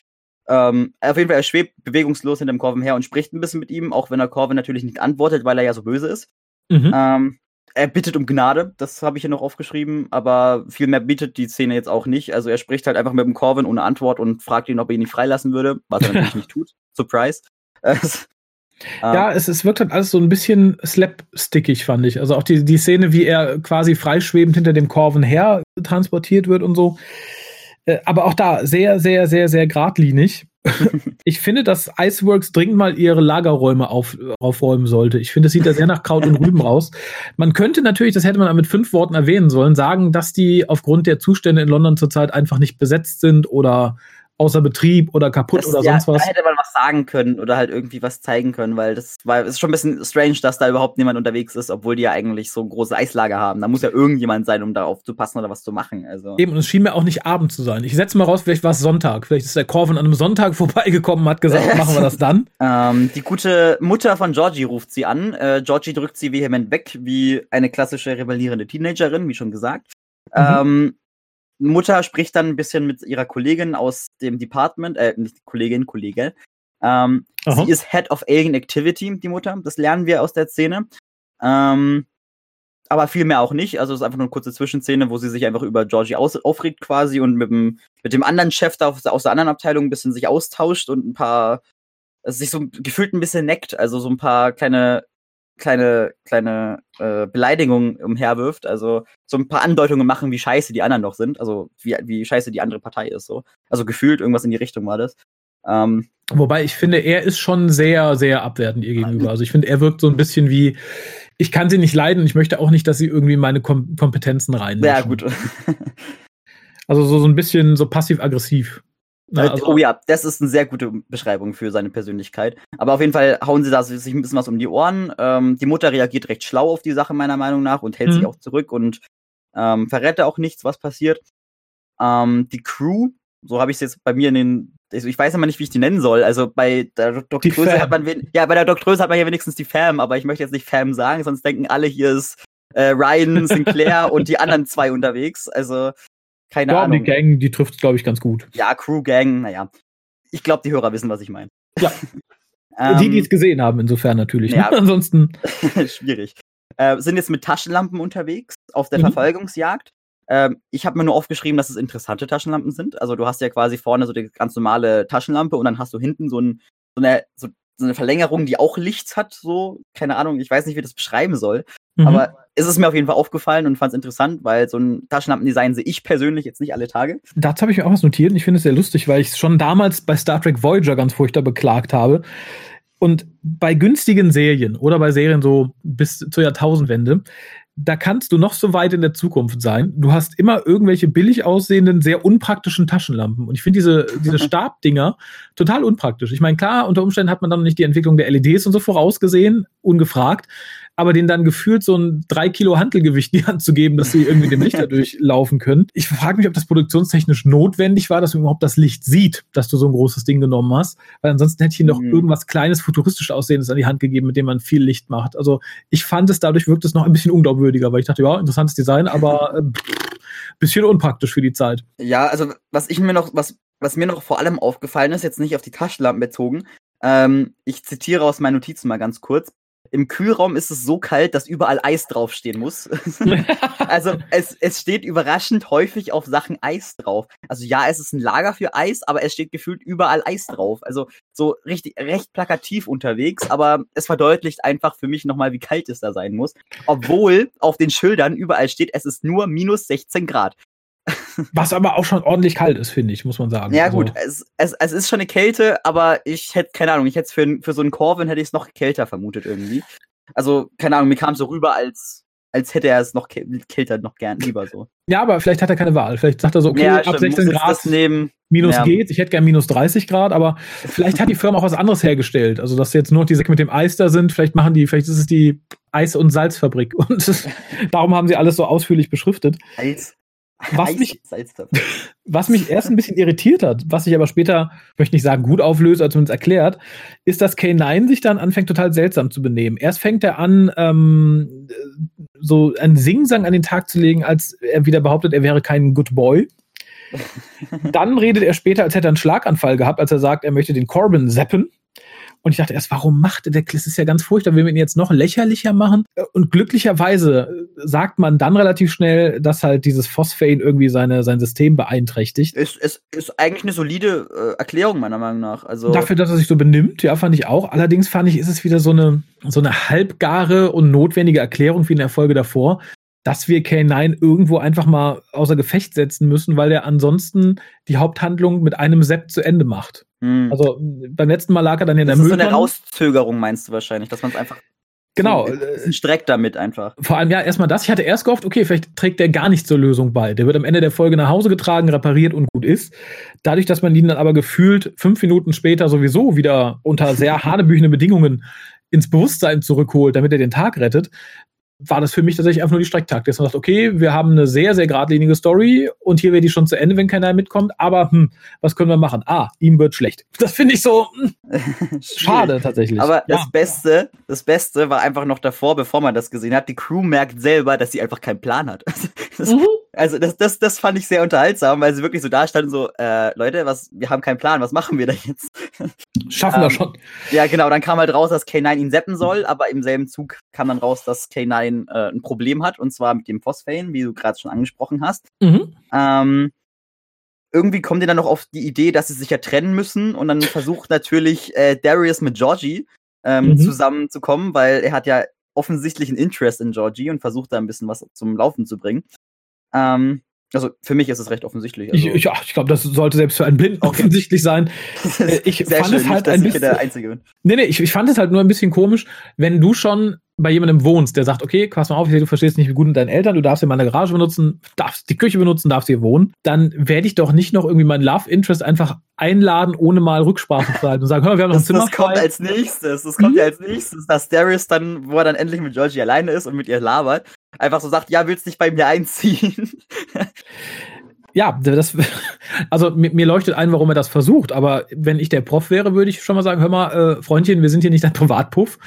Ähm, auf jeden Fall, er schwebt bewegungslos hinter dem Korven her und spricht ein bisschen mit ihm, auch wenn der Korven natürlich nicht antwortet, weil er ja so böse ist. Mhm. Ähm, er bittet um Gnade, das habe ich hier noch aufgeschrieben, aber viel mehr bietet die Szene jetzt auch nicht. Also er spricht halt einfach mit dem Corvin ohne Antwort und fragt ihn, ob er ihn nicht freilassen würde, was er natürlich [laughs] nicht tut. Surprise. [laughs] ja, es, es wirkt halt alles so ein bisschen slapstickig, fand ich. Also auch die, die Szene, wie er quasi freischwebend hinter dem Corvin her transportiert wird und so. Äh, aber auch da sehr, sehr, sehr, sehr geradlinig. Ich finde, dass Iceworks dringend mal ihre Lagerräume auf, aufräumen sollte. Ich finde, es sieht da sehr nach Kraut und Rüben aus. Man könnte natürlich, das hätte man mit fünf Worten erwähnen sollen, sagen, dass die aufgrund der Zustände in London zurzeit einfach nicht besetzt sind oder außer Betrieb oder kaputt das, oder ja, sonst was. Da hätte man was sagen können oder halt irgendwie was zeigen können, weil das war, es ist schon ein bisschen strange, dass da überhaupt niemand unterwegs ist, obwohl die ja eigentlich so große Eislager haben. Da muss ja irgendjemand sein, um da aufzupassen oder was zu machen. Also. Eben, und es schien mir auch nicht Abend zu sein. Ich setze mal raus, vielleicht war es Sonntag. Vielleicht ist der Corvin an einem Sonntag [laughs] vorbeigekommen, hat gesagt, [laughs] machen wir das dann. ähm, die gute Mutter von Georgie ruft sie an. Äh, Georgie drückt sie vehement weg, wie eine klassische rebellierende Teenagerin, wie schon gesagt. Mhm. Ähm, Mutter spricht dann ein bisschen mit ihrer Kollegin aus dem Department, äh, nicht Kollegin, Kollege. Ähm, sie ist Head of Alien Activity, die Mutter. Das lernen wir aus der Szene. Ähm, aber viel mehr auch nicht. Also es ist einfach nur eine kurze Zwischenszene, wo sie sich einfach über Georgie aus aufregt quasi und mit dem, mit dem anderen Chef da aus, der anderen Abteilung ein bisschen sich austauscht und ein paar, also sich so gefühlt ein bisschen neckt, also so ein paar kleine, kleine, kleine äh, Beleidigungen umherwirft, also so ein paar Andeutungen machen, wie scheiße die anderen noch sind, also wie, wie scheiße die andere Partei ist so. Also gefühlt irgendwas in die Richtung war das. Ähm, Wobei ich finde, er ist schon sehr, sehr abwertend ihr gegenüber. Also ich finde, er wirkt so ein bisschen wie, ich kann sie nicht leiden, ich möchte auch nicht, dass sie irgendwie meine Kom Kompetenzen rein. Ja, gut. [laughs] also so, so ein bisschen so passiv-aggressiv. Ja, also, oh ja, das ist eine sehr gute Beschreibung für seine Persönlichkeit. Aber auf jeden Fall hauen sie da sich ein bisschen was um die Ohren. Ähm, die Mutter reagiert recht schlau auf die Sache, meiner Meinung nach, und hält mhm. sich auch zurück und ähm, verrät auch nichts, was passiert. Ähm, die Crew, so habe ich es jetzt bei mir in den also ich weiß immer nicht, wie ich die nennen soll. Also bei der Doktröse hat man ja bei der Doktröse hat man ja wenigstens die Fam, aber ich möchte jetzt nicht Fam sagen, sonst denken alle hier ist äh, Ryan, Sinclair und die anderen zwei unterwegs. Also keine ja, Ahnung. Die Gang, die trifft glaube ich ganz gut. Ja, Crew Gang, naja. Ich glaube, die Hörer wissen, was ich meine. Ja. [laughs] ähm, die, die es gesehen haben, insofern natürlich. Ne? Ja, ne? [laughs] Ansonsten. [laughs] schwierig. Äh, sind jetzt mit Taschenlampen unterwegs auf der mhm. Verfolgungsjagd. Ähm, ich habe mir nur aufgeschrieben, dass es interessante Taschenlampen sind. Also du hast ja quasi vorne so die ganz normale Taschenlampe und dann hast du hinten so, ein, so, eine, so, so eine Verlängerung, die auch Licht hat. So, keine Ahnung, ich weiß nicht, wie das beschreiben soll. Mhm. Aber es ist mir auf jeden Fall aufgefallen und fand es interessant, weil so ein Taschenlampendesign sehe ich persönlich jetzt nicht alle Tage. Dazu habe ich mir auch was notiert und ich finde es sehr lustig, weil ich es schon damals bei Star Trek Voyager ganz furchtbar beklagt habe. Und bei günstigen Serien oder bei Serien so bis zur Jahrtausendwende da kannst du noch so weit in der Zukunft sein. Du hast immer irgendwelche billig aussehenden, sehr unpraktischen Taschenlampen. Und ich finde diese, diese [laughs] Stabdinger total unpraktisch. Ich meine, klar, unter Umständen hat man dann nicht die Entwicklung der LEDs und so vorausgesehen, ungefragt aber denen dann gefühlt so ein drei Kilo Handelgewicht in die Hand zu geben, dass sie irgendwie dem Licht dadurch [laughs] laufen können. Ich frage mich, ob das produktionstechnisch notwendig war, dass man überhaupt das Licht sieht, dass du so ein großes Ding genommen hast, weil ansonsten hätte ich ihnen doch mhm. irgendwas kleines, futuristisch aussehendes an die Hand gegeben, mit dem man viel Licht macht. Also ich fand es, dadurch wirkt es noch ein bisschen unglaubwürdiger, weil ich dachte, ja, interessantes Design, aber äh, bisschen unpraktisch für die Zeit. Ja, also was ich mir noch, was, was mir noch vor allem aufgefallen ist, jetzt nicht auf die Taschenlampen bezogen, ähm, ich zitiere aus meinen Notizen mal ganz kurz. Im Kühlraum ist es so kalt, dass überall Eis draufstehen muss. [laughs] also es, es steht überraschend häufig auf Sachen Eis drauf. Also ja, es ist ein Lager für Eis, aber es steht gefühlt überall Eis drauf. Also so richtig recht plakativ unterwegs, aber es verdeutlicht einfach für mich nochmal, wie kalt es da sein muss. Obwohl auf den Schildern überall steht, es ist nur minus 16 Grad. Was aber auch schon ordentlich kalt ist, finde ich, muss man sagen. Ja, also. gut, es, es, es ist schon eine Kälte, aber ich hätte, keine Ahnung, ich hätte für, für so einen Corvin hätte ich es noch kälter vermutet irgendwie. Also, keine Ahnung, mir kam so rüber, als, als hätte er es noch kälter noch gern lieber so. Ja, aber vielleicht hat er keine Wahl. Vielleicht sagt er so, okay, ja, ab 16 Grad nehmen, minus ja. geht. Ich hätte gern minus 30 Grad, aber vielleicht hat die Firma auch was anderes hergestellt. Also, dass jetzt nur die Säcke mit dem Eis da sind, vielleicht machen die, vielleicht ist es die Eis- und Salzfabrik. [laughs] Und [laughs] darum haben sie alles so ausführlich beschriftet. Eis. Was mich, [laughs] was mich erst ein bisschen irritiert hat, was sich aber später, möchte nicht sagen, gut auflöst, als zumindest erklärt, ist, dass K9 sich dann anfängt, total seltsam zu benehmen. Erst fängt er an, ähm, so einen Singsang an den Tag zu legen, als er wieder behauptet, er wäre kein Good Boy. [laughs] dann redet er später, als hätte er einen Schlaganfall gehabt, als er sagt, er möchte den Corbin seppen. Und ich dachte erst, warum macht der Das ist ja ganz furchtbar, will man ihn jetzt noch lächerlicher machen? Und glücklicherweise sagt man dann relativ schnell, dass halt dieses Phosphane irgendwie seine, sein System beeinträchtigt. Es, es ist eigentlich eine solide äh, Erklärung, meiner Meinung nach. Also Dafür, dass er sich so benimmt, ja, fand ich auch. Allerdings fand ich, ist es wieder so eine, so eine halbgare und notwendige Erklärung wie in der Folge davor, dass wir K9 irgendwo einfach mal außer Gefecht setzen müssen, weil er ansonsten die Haupthandlung mit einem Sepp zu Ende macht. Hm. Also beim letzten Mal lag er dann in der Mülltonne. Das ist so eine Rauszögerung, meinst du wahrscheinlich, dass man es einfach Genau. Ein Streck damit einfach. Vor allem, ja, erstmal das. Ich hatte erst gehofft, okay, vielleicht trägt der gar nicht zur Lösung bei. Der wird am Ende der Folge nach Hause getragen, repariert und gut ist. Dadurch, dass man ihn dann aber gefühlt fünf Minuten später sowieso wieder unter sehr [laughs] hanebüchenden Bedingungen ins Bewusstsein zurückholt, damit er den Tag rettet, war das für mich tatsächlich einfach nur die Strecktaktik. Dass man sagt, okay, wir haben eine sehr, sehr geradlinige Story und hier wäre die schon zu Ende, wenn keiner mitkommt, aber hm, was können wir machen? Ah, ihm wird schlecht. [laughs] Das finde ich so hm, [laughs] schade tatsächlich. Aber ja. das Beste, das Beste war einfach noch davor, bevor man das gesehen hat, die Crew merkt selber, dass sie einfach keinen Plan hat. [laughs] Das, mhm. Also das, das, das fand ich sehr unterhaltsam, weil sie wirklich so da standen, so, äh, Leute, was, wir haben keinen Plan, was machen wir da jetzt? [laughs] Schaffen wir ähm, schon. Ja, genau, dann kam halt raus, dass K9 ihn seppen soll, aber im selben Zug kam dann raus, dass K9 äh, ein Problem hat, und zwar mit dem Phosphane, wie du gerade schon angesprochen hast. Mhm. Ähm, irgendwie kommt ihr dann noch auf die Idee, dass sie sich ja trennen müssen und dann versucht natürlich äh, Darius mit Georgie ähm, mhm. zusammenzukommen, weil er hat ja offensichtlich ein Interest in Georgie und versucht da ein bisschen was zum Laufen zu bringen. Ähm, also für mich ist es recht offensichtlich. Also ich, ja, ich glaube, das sollte selbst für einen Blinden okay. offensichtlich sein. [laughs] Äh, ich fand schön, es halt nicht, ein bisschen. Der Einzige bin. Nee, nee, ich, ich fand es halt nur ein bisschen komisch, wenn du schon bei jemandem wohnst, der sagt, okay, pass mal auf, du verstehst nicht, wie gut sind deine Eltern, du darfst hier meine Garage benutzen, darfst die Küche benutzen, darfst hier wohnen, dann werde ich doch nicht noch irgendwie meinen Love Interest einfach einladen, ohne mal Rücksprache zu halten und sagen, hör, wir haben noch ein Zimmer Das kommt als nächstes, das kommt ja als nächstes, dass Darius dann, wo er dann endlich mit Georgie alleine ist und mit ihr labert, einfach so sagt, ja, willst nicht bei mir einziehen? [laughs] ja, das, [laughs] also mir, mir, leuchtet ein, warum er das versucht. Aber wenn ich der Prof wäre, würde ich schon mal sagen, hör mal, äh, Freundchen, wir sind hier nicht dein Privatpuff.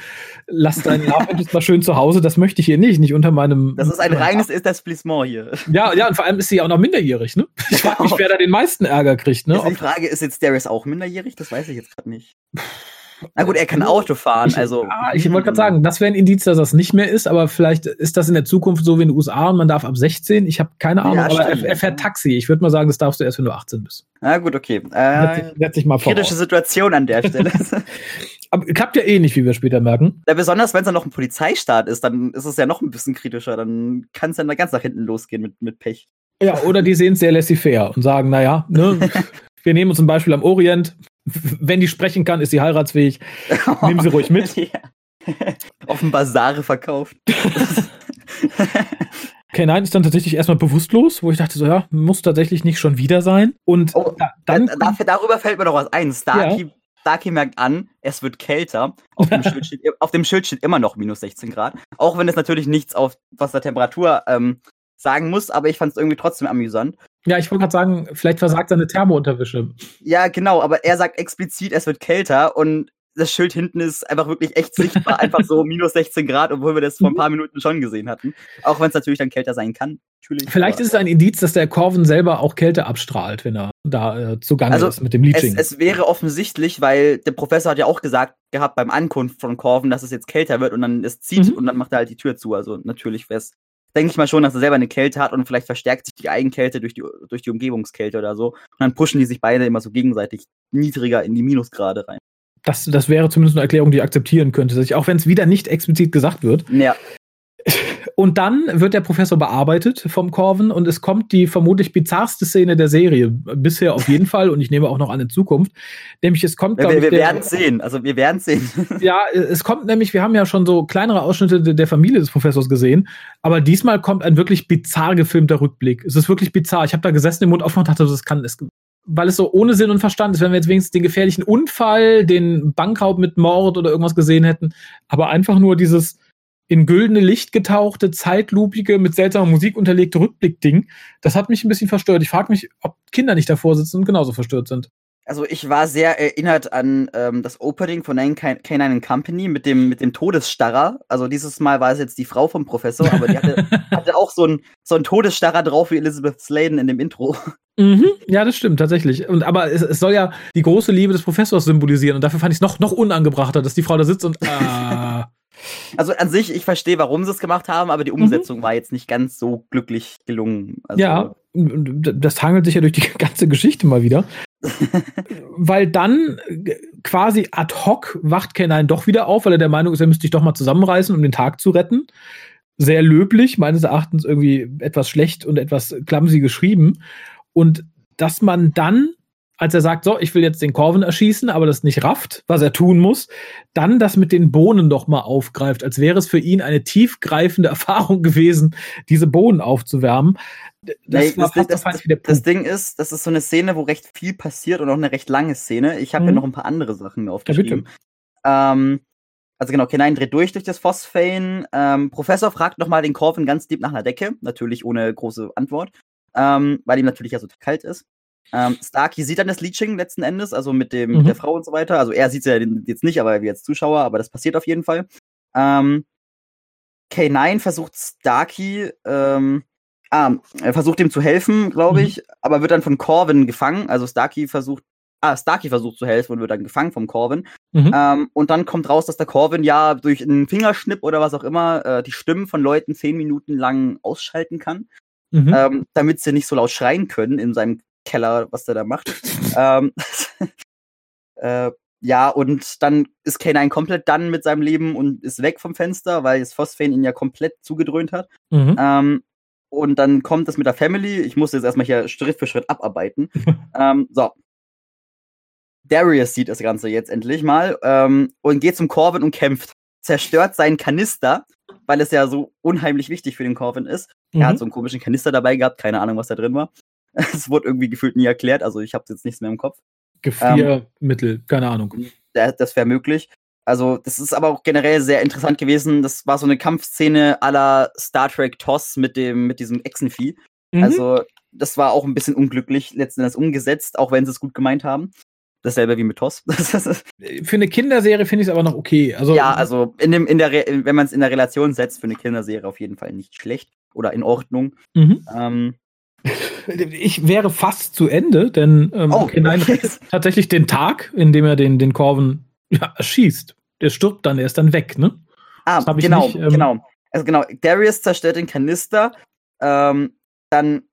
Lass deinen [laughs] Nachwuchs mal schön zu Hause. Das möchte ich hier nicht, nicht unter meinem. Das ist ein reines Etablissement hier. Ja, ja, und vor allem ist sie ja auch noch minderjährig, ne? [laughs] Ich frage mich, wer da den meisten Ärger kriegt, ne? die Frage, ist jetzt Darius auch minderjährig? Das weiß ich jetzt gerade nicht. Na gut, er kann Auto fahren, ich, also. Ja, ich wollte gerade sagen, das wäre ein Indiz, dass das nicht mehr ist, aber vielleicht ist das in der Zukunft so wie in den USA und man darf ab 16. Ich habe keine Ahnung, ja, aber er, er, fährt Taxi. Ich würde mal sagen, das darfst du erst, wenn du 18 bist. Na gut, okay. Äh, setz dich mal vor. Kritische Situation an der Stelle. [laughs] [laughs] aber klappt ja eh nicht, wie wir später merken. Ja, besonders wenn es dann noch ein Polizeistaat ist, dann ist es ja noch ein bisschen kritischer. Dann kann es dann ganz nach hinten losgehen mit, mit Pech. Ja, oder die sehen es sehr laissez-faire und sagen, naja, ne, [laughs] wir nehmen uns zum Beispiel am Orient, wenn die sprechen kann, ist sie heiratsfähig. Nehmen sie ruhig mit. [laughs] Ja. Auf dem Basare verkauft. [laughs] Okay, nein, ist dann tatsächlich erstmal bewusstlos, wo ich dachte so, ja, muss tatsächlich nicht schon wieder sein. Und oh, dann. Dafür, darüber fällt mir noch was ein. Starkey, ja. Starkey merkt an, es wird kälter. Auf dem, [laughs] Schild steht, auf dem Schild steht immer noch minus 16 Grad. Auch wenn es natürlich nichts auf was der Temperatur ähm, sagen muss, aber ich fand es irgendwie trotzdem amüsant. Ja, ich wollte gerade sagen, vielleicht versagt seine Thermounterwäsche. Ja, genau, aber er sagt explizit, es wird kälter und das Schild hinten ist einfach wirklich echt sichtbar, [laughs] einfach so minus 16 Grad, obwohl wir das vor ein paar Minuten schon gesehen hatten. Auch wenn es natürlich dann kälter sein kann. Natürlich. Vielleicht ist es ein Indiz, dass der Corvin selber auch Kälte abstrahlt, wenn er da äh, zugange also ist mit dem Leaching. Es, es, wäre offensichtlich, weil der Professor hat ja auch gesagt gehabt beim Ankunft von Corvin, dass es jetzt kälter wird und dann es zieht mhm. und dann macht er halt die Tür zu. Also natürlich wäre es denke ich mal schon, dass er selber eine Kälte hat und vielleicht verstärkt sich die Eigenkälte durch die, durch die Umgebungskälte oder so. Und dann pushen die sich beide immer so gegenseitig niedriger in die Minusgrade rein. Das, das wäre zumindest eine Erklärung, die ich akzeptieren könnte, auch wenn es wieder nicht explizit gesagt wird. Ja. Und dann wird der Professor bearbeitet vom Corvin und es kommt die vermutlich bizarrste Szene der Serie. Bisher auf jeden Fall und ich nehme auch noch an in Zukunft. Nämlich es kommt. Wir, wir werden es sehen. Also wir werden sehen. [laughs] Ja, es kommt nämlich, wir haben ja schon so kleinere Ausschnitte der Familie des Professors gesehen, aber diesmal kommt ein wirklich bizarr gefilmter Rückblick. Es ist wirklich bizarr. Ich habe da gesessen, den Mund offen und dachte, das kann, es, weil es so ohne Sinn und Verstand ist, wenn wir jetzt wenigstens den gefährlichen Unfall, den Bankraub mit Mord oder irgendwas gesehen hätten, aber einfach nur dieses in güldene Licht getauchte, zeitlupige, mit seltsamer Musik unterlegte Rückblickding. Das hat mich ein bisschen verstört. Ich frage mich, ob Kinder nicht davor sitzen und genauso verstört sind. Also ich war sehr erinnert an ähm, das Opening von K9 Company mit dem, mit dem Todesstarrer. Also dieses Mal war es jetzt die Frau vom Professor, aber die hatte, [laughs] hatte auch so ein, so ein Todesstarrer drauf wie Elizabeth Sladen in dem Intro. Mhm, ja, das stimmt, tatsächlich. Und aber es, es, soll ja die große Liebe des Professors symbolisieren und dafür fand ich es noch, noch unangebrachter, dass die Frau da sitzt und äh, [laughs] Also an sich, ich verstehe, warum sie es gemacht haben, aber die mhm. Umsetzung mhm. war jetzt nicht ganz so glücklich gelungen. Also ja, das hangelt sich ja durch die [laughs] ganze Geschichte mal wieder. [laughs] weil dann quasi ad hoc wacht Ken doch wieder auf, weil er der Meinung ist, er müsste sich doch mal zusammenreißen, um den Tag zu retten. Sehr löblich, meines Erachtens irgendwie etwas schlecht und etwas clumsy geschrieben. Und dass man dann als er sagt, so, ich will jetzt den Corvin erschießen, aber das nicht rafft, was er tun muss, dann das mit den Bohnen doch mal aufgreift, als wäre es für ihn eine tiefgreifende [laughs] Erfahrung gewesen, diese Bohnen aufzuwärmen. Das, nee, das, das, das, Ding ist, das ist so eine Szene, wo recht viel passiert und auch eine recht lange Szene. Ich habe mhm. ja noch ein paar andere Sachen aufgeschrieben. Ja, ähm, also genau, K9 dreht durch durch das Phosphane. Ähm, Professor fragt nochmal den Corvin ganz deep nach einer Decke, natürlich ohne große Antwort, ähm, weil ihm natürlich ja so kalt ist. Ähm, Starkey sieht dann das Leeching letzten Endes, also mit dem mhm. mit der Frau und so weiter. Also er sieht es ja jetzt nicht, aber wir als Zuschauer, aber das passiert auf jeden Fall. Ähm, K9 versucht Starkey ähm, Ah, er versucht ihm zu helfen, glaube ich, mhm. aber wird dann von Corvin gefangen. Also Starkey versucht, ah, Starkey versucht zu helfen und wird dann gefangen vom Corvin. Mhm. Ähm, und dann kommt raus, dass der Corvin ja durch einen Fingerschnipp oder was auch immer äh, die Stimmen von Leuten zehn Minuten lang ausschalten kann, mhm. ähm, damit sie nicht so laut schreien können in seinem Keller, was der da macht. ähm, [laughs] äh, ja, und dann ist K9 komplett dann mit seinem Leben und ist weg vom Fenster, weil das Phosphane ihn ja komplett zugedröhnt hat. Mhm. Ähm, und dann kommt das mit der Family. Ich muss jetzt erstmal hier Schritt für Schritt abarbeiten. [laughs] ähm, so. Darius sieht das Ganze jetzt endlich mal ähm, und geht zum Corvin und kämpft. Zerstört seinen Kanister, weil es ja so unheimlich wichtig für den Corvin ist. Mhm. Er hat mhm. so einen komischen Kanister dabei gehabt, keine Ahnung, was da drin war. [laughs] Es wurde irgendwie gefühlt nie erklärt, also ich habe jetzt nichts mehr im Kopf. Gefriermittel, ähm, keine Ahnung. Das wäre möglich. Also, das ist aber auch generell sehr interessant gewesen. Das war so eine Kampfszene aller Star Trek TOS mit dem, mit diesem Echsenvieh. Mhm. Also, das war auch ein bisschen unglücklich letzten Endes umgesetzt, auch wenn sie es gut gemeint haben. Dasselbe wie mit TOS. [laughs] für eine Kinderserie finde ich es aber noch okay. Also, ja, also in dem, in der wenn man es in der Relation setzt, für eine Kinderserie auf jeden Fall nicht schlecht oder in Ordnung. Mhm. Ähm, ich wäre fast zu Ende, denn ähm, oh, K9 rettet tatsächlich den Tag, in dem er den, den Corvin ja, erschießt der stirbt dann, er ist dann weg, ne? Ah, genau, nicht, ähm, genau. Also genau, Darius zerstört den Kanister, ähm, dann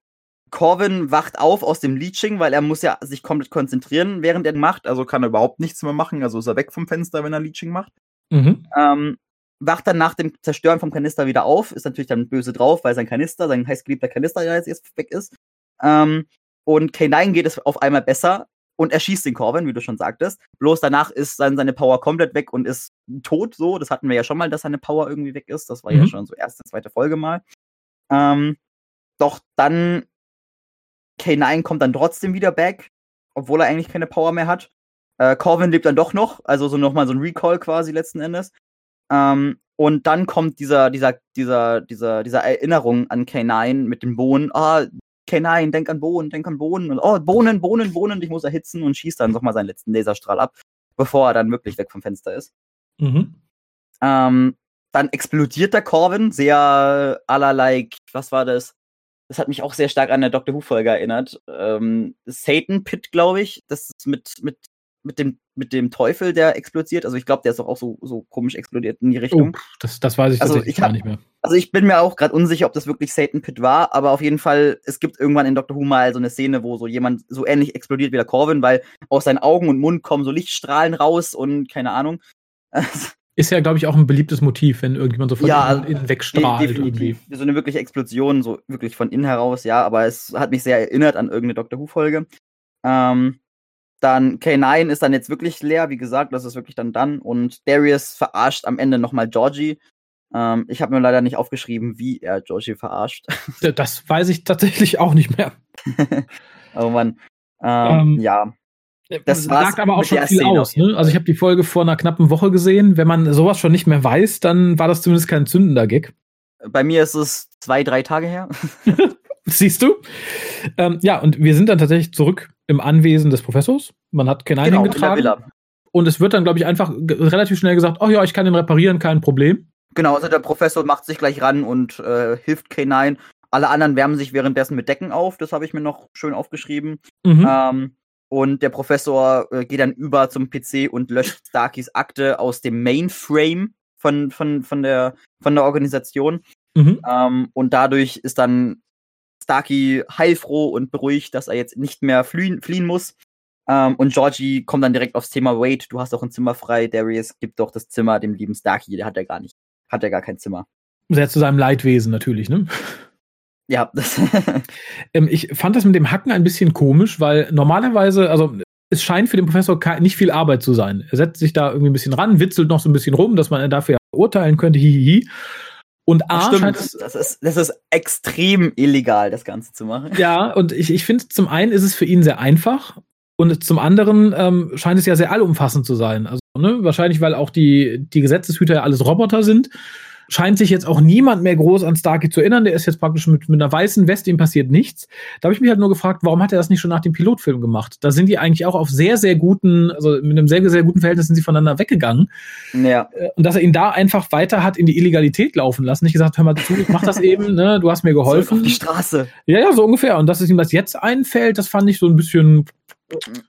Corvin wacht auf aus dem Leeching, weil er muss ja sich komplett konzentrieren, während er macht, also kann er überhaupt nichts mehr machen, also ist er weg vom Fenster, wenn er Leeching macht. Mhm. Ähm, wacht dann nach dem Zerstören vom Kanister wieder auf, ist natürlich dann böse drauf, weil sein Kanister, sein heißgeliebter Kanister ja jetzt weg ist. Ähm, und K9 geht es auf einmal besser und er schießt den Corvin, wie du schon sagtest. Bloß danach ist dann seine Power komplett weg und ist tot so. Das hatten wir ja schon mal, dass seine Power irgendwie weg ist. Das war mhm. ja schon so erste, zweite Folge mal. Ähm, doch dann K9 kommt dann trotzdem wieder back, obwohl er eigentlich keine Power mehr hat. Äh, Corvin lebt dann doch noch, also so nochmal so ein Recall quasi letzten Endes. Ähm, und dann kommt dieser, dieser, dieser, dieser, dieser Erinnerung an K9 mit dem Bohnen. Ah, okay, nein, denk an Bohnen, denk an Bohnen. Und, oh, Bohnen, Bohnen, Bohnen, ich muss erhitzen und schießt dann nochmal seinen letzten Laserstrahl ab, bevor er dann wirklich weg vom Fenster ist. Mhm. Ähm, dann explodiert der Corvin, sehr allerlei, was war das? Das hat mich auch sehr stark an der Doctor Who-Folge erinnert. Ähm, Satan Pit, glaube ich. Das ist mit, mit mit dem, mit dem Teufel, der explodiert. Also ich glaube, der ist doch auch so, so komisch explodiert in die Richtung. Oh, das, das weiß ich also tatsächlich ich hab, gar nicht mehr. Also ich bin mir auch gerade unsicher, ob das wirklich Satan Pit war, aber auf jeden Fall, es gibt irgendwann in Doctor Who mal so eine Szene, wo so jemand so ähnlich explodiert wie der Corvin, weil aus seinen Augen und Mund kommen so Lichtstrahlen raus und keine Ahnung. [laughs] Ist ja, glaube ich, auch ein beliebtes Motiv, wenn irgendjemand so von ja, innen, innen wegstrahlt. Irgendwie. So eine wirkliche Explosion, so wirklich von innen heraus, ja, aber es hat mich sehr erinnert an irgendeine Doctor Who-Folge. Ähm, dann K9 ist dann jetzt wirklich leer, wie gesagt, das ist wirklich dann dann. Und Darius verarscht am Ende nochmal Georgie. Ähm, ich habe mir leider nicht aufgeschrieben, wie er Georgie verarscht. [laughs] Das weiß ich tatsächlich auch nicht mehr. [laughs] oh Mann. Ähm, ähm, ja. Das sagt aber auch schon viel Szene aus. Ne? Also ich habe die Folge vor einer knappen Woche gesehen. Wenn man sowas schon nicht mehr weiß, dann war das zumindest kein zündender Gag. Bei mir ist es zwei, drei Tage her. [laughs] Siehst du? Ähm, ja, und wir sind dann tatsächlich zurück im Anwesen des Professors. Man hat Kenai genau, getragen. Und es wird dann, glaube ich, einfach relativ schnell gesagt, oh ja, ich kann den reparieren, kein Problem. Genau, also der Professor macht sich gleich ran und äh, hilft K9. Alle anderen wärmen sich währenddessen mit Decken auf, das habe ich mir noch schön aufgeschrieben. Mhm. Ähm, und der Professor äh, geht dann über zum PC und löscht Starkys Akte aus dem Mainframe von, von, von, der, von der Organisation. Mhm. Ähm, und dadurch ist dann Starkey heilfroh und beruhigt, dass er jetzt nicht mehr fliehen, fliehen muss. Ähm, und Georgie kommt dann direkt aufs Thema, wait, du hast doch ein Zimmer frei, Darius, gib doch das Zimmer dem lieben Starkey, der hat ja gar nicht, hat ja gar kein Zimmer. Sehr zu seinem Leidwesen natürlich, ne? Ja. Das [laughs] ähm, ich fand das mit dem Hacken ein bisschen komisch, weil normalerweise, also es scheint für den Professor nicht viel Arbeit zu sein. Er setzt sich da irgendwie ein bisschen ran, witzelt noch so ein bisschen rum, dass man dafür urteilen könnte, hihihi. Und A, Ach, stimmt, das ist, das ist extrem illegal, das Ganze zu machen. Ja, und ich, ich finde, zum einen ist es für ihn sehr einfach und zum anderen ähm, scheint es ja sehr allumfassend zu sein. Also ne, wahrscheinlich, weil auch die, die Gesetzeshüter ja alles Roboter sind, scheint sich jetzt auch niemand mehr groß an Starkey zu erinnern. Der ist jetzt praktisch mit, mit einer weißen Weste, ihm passiert nichts. Da habe ich mich halt nur gefragt, warum hat er das nicht schon nach dem Pilotfilm gemacht? Da sind die eigentlich auch auf sehr, sehr guten, also mit einem sehr, sehr guten Verhältnis sind sie voneinander weggegangen. Ja. Äh, und dass er ihn da einfach weiter hat in die Illegalität laufen lassen. Nicht gesagt, hör mal zu, ich mach das [laughs] eben, ne, du hast mir geholfen. auf die Straße. Ja, ja, so ungefähr. Und dass es ihm das jetzt einfällt, das fand ich so ein bisschen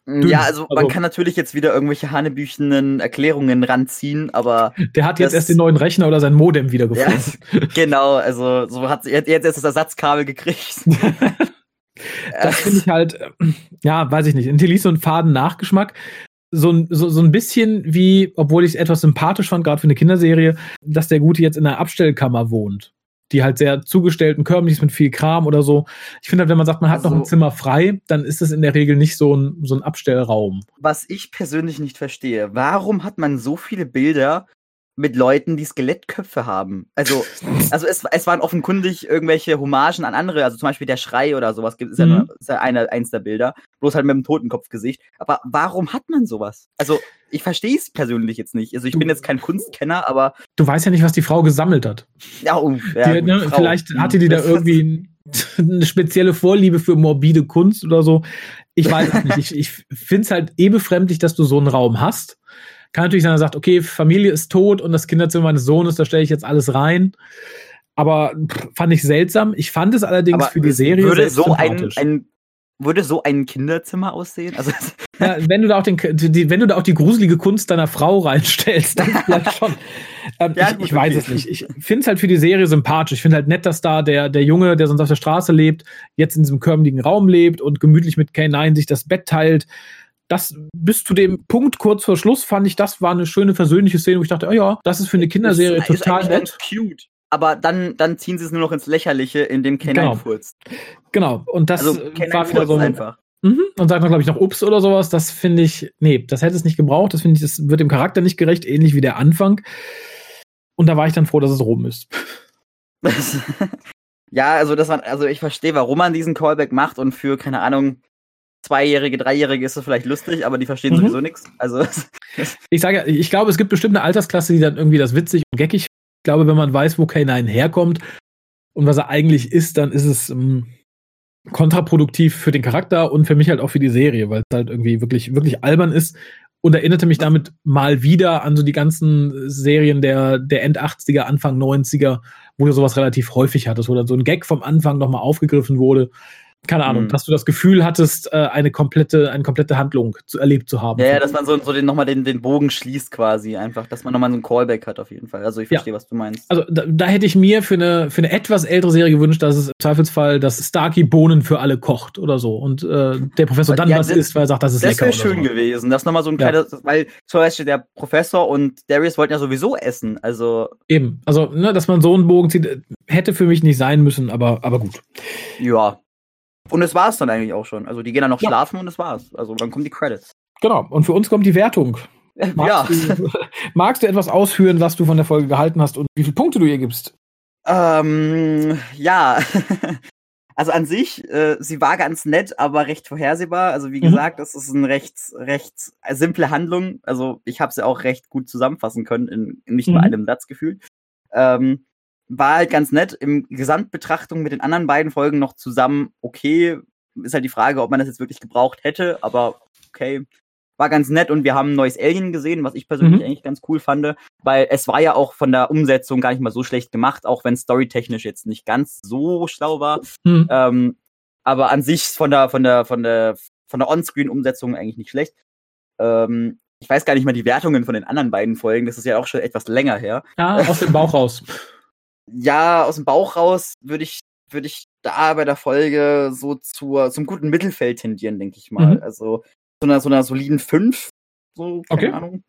Dünn. Ja, also, also, man kann natürlich jetzt wieder irgendwelche hanebüchenen Erklärungen ranziehen, aber. Der hat jetzt erst den neuen Rechner oder sein Modem wieder gefunden. Ja, [laughs] genau, also so hat jetzt erst das Ersatzkabel gekriegt. [laughs] das finde ich halt, ja, weiß ich nicht. Hinterließ so einen faden Nachgeschmack. So, so, so ein bisschen wie, obwohl ich es etwas sympathisch fand, gerade für eine Kinderserie, dass der Gute jetzt in einer Abstellkammer wohnt die halt sehr zugestellten Körbnis mit viel Kram oder so. Ich finde halt, wenn man sagt, man hat also, noch ein Zimmer frei, dann ist es in der Regel nicht so ein, so ein Abstellraum. Was ich persönlich nicht verstehe, warum hat man so viele Bilder mit Leuten, die Skelettköpfe haben. Also, [laughs] also es, es waren offenkundig irgendwelche Hommagen an andere, also zum Beispiel der Schrei oder sowas gibt, ist ja, mhm. ist ja eine, eins der Bilder, bloß halt mit dem Totenkopfgesicht. Aber warum hat man sowas? Also, ich verstehe es persönlich jetzt nicht. Also, ich bin jetzt kein Kunstkenner, aber. Du weißt ja nicht, was die Frau gesammelt hat. Ja, oh, ja die, ne, vielleicht hatte die da [laughs] irgendwie [laughs] eine spezielle Vorliebe für morbide Kunst oder so. Ich weiß es nicht. Ich, ich finde es halt eh befremdlich, dass du so einen Raum hast kann natürlich sein, er sagt, okay, Familie ist tot und das Kinderzimmer meines Sohnes, da stelle ich jetzt alles rein. Aber pff, fand ich seltsam. Ich fand es allerdings Aber für die Serie würde so ein, ein würde so ein Kinderzimmer aussehen? Also [laughs] ja, wenn du da auch den, die, wenn du da auch die gruselige Kunst deiner Frau reinstellst, dann vielleicht schon. [laughs] Ähm, ja, ich, ich weiß es nicht. Ich finde es halt für die Serie sympathisch. Ich finde halt nett, dass da der, der Junge, der sonst auf der Straße lebt, jetzt in diesem körmligen Raum lebt und gemütlich mit K9 sich das Bett teilt das bis zu dem Punkt kurz vor Schluss fand ich, das war eine schöne versöhnliche Szene, wo ich dachte, oh ja, das ist für eine Kinderserie ist, total ist nett. cute. Aber dann, dann ziehen sie es nur noch ins Lächerliche, indem K9 genau. furzt. Genau. Und das also, war wieder so einfach. Mhm. Und sagt noch, glaube ich, noch Ups oder sowas. Das finde ich, nee, das hätte es nicht gebraucht. Das finde ich, das wird dem Charakter nicht gerecht, ähnlich wie der Anfang. Und da war ich dann froh, dass es rum ist. [laughs] ja, also das war, also ich verstehe, warum man diesen Callback macht und für, keine Ahnung, Zweijährige, Dreijährige ist das vielleicht lustig, aber die verstehen mhm. sowieso nichts. Also [laughs] ich sage ja, ich glaube, es gibt bestimmt eine Altersklasse, die dann irgendwie das witzig und geckig. Ich glaube, wenn man weiß, wo K9 herkommt und was er eigentlich ist, dann ist es ähm, kontraproduktiv für den Charakter und für mich halt auch für die Serie, weil es halt irgendwie wirklich, wirklich albern ist und erinnerte mich damit mal wieder an so die ganzen Serien der, der End 80er, Anfang 90er, wo du sowas relativ häufig hattest, wo dann so ein Gag vom Anfang nochmal aufgegriffen wurde keine Ahnung, mhm. dass du das Gefühl hattest, äh, eine komplette, eine komplette Handlung zu, erlebt zu haben. Ja, ja dass man so, so den, nochmal den, den Bogen schließt quasi einfach, dass man nochmal so einen Callback hat auf jeden Fall. Also ich verstehe, ja. was du meinst. Also da, da, hätte ich mir für eine, für eine etwas ältere Serie gewünscht, dass es im Zweifelsfall, dass Starkey Bohnen für alle kocht oder so und äh, der Professor dann ja, was isst, weil er sagt, das ist das lecker. Das wäre schön so. gewesen. Das nochmal so ein ja. kleines, weil zum Beispiel der Professor und Darius wollten ja sowieso essen, also. Eben, also, ne, dass man so einen Bogen zieht, hätte für mich nicht sein müssen, aber, aber gut. Ja, und es war es dann eigentlich auch schon. Also die gehen dann noch ja. schlafen und es war's. Also dann kommen die Credits. Genau. Und für uns kommt die Wertung. [laughs] Magst, ja. du, [laughs] magst du etwas ausführen, was du von der Folge gehalten hast und wie viele Punkte du ihr gibst? Ähm, ja. [laughs] also an sich, äh, sie war ganz nett, aber recht vorhersehbar. Also wie mhm. gesagt, das ist eine recht, recht simple Handlung. Also ich habe sie auch recht gut zusammenfassen können, in, in nicht mhm. nur einem Satz gefühlt. Ähm, war halt ganz nett. Im Gesamtbetrachtung mit den anderen beiden Folgen noch zusammen okay. Ist halt die Frage, ob man das jetzt wirklich gebraucht hätte, aber okay. War ganz nett und wir haben ein neues Alien gesehen, was ich persönlich mhm. eigentlich ganz cool fand, weil es war ja auch von der Umsetzung gar nicht mal so schlecht gemacht, auch wenn storytechnisch jetzt nicht ganz so schlau war. Mhm. Ähm, aber an sich von der, von der, von der, von der On-Screen-Umsetzung eigentlich nicht schlecht. Ähm, ich weiß gar nicht mal die Wertungen von den anderen beiden Folgen, das ist ja auch schon etwas länger her. Ja, aus dem Bauch raus. [laughs] ja, aus dem Bauch raus würde ich, würde ich da bei der Folge so zur, zum guten Mittelfeld tendieren, denke ich mal. Mhm. Also so einer, so einer soliden 5. So, keine okay. Ahnung.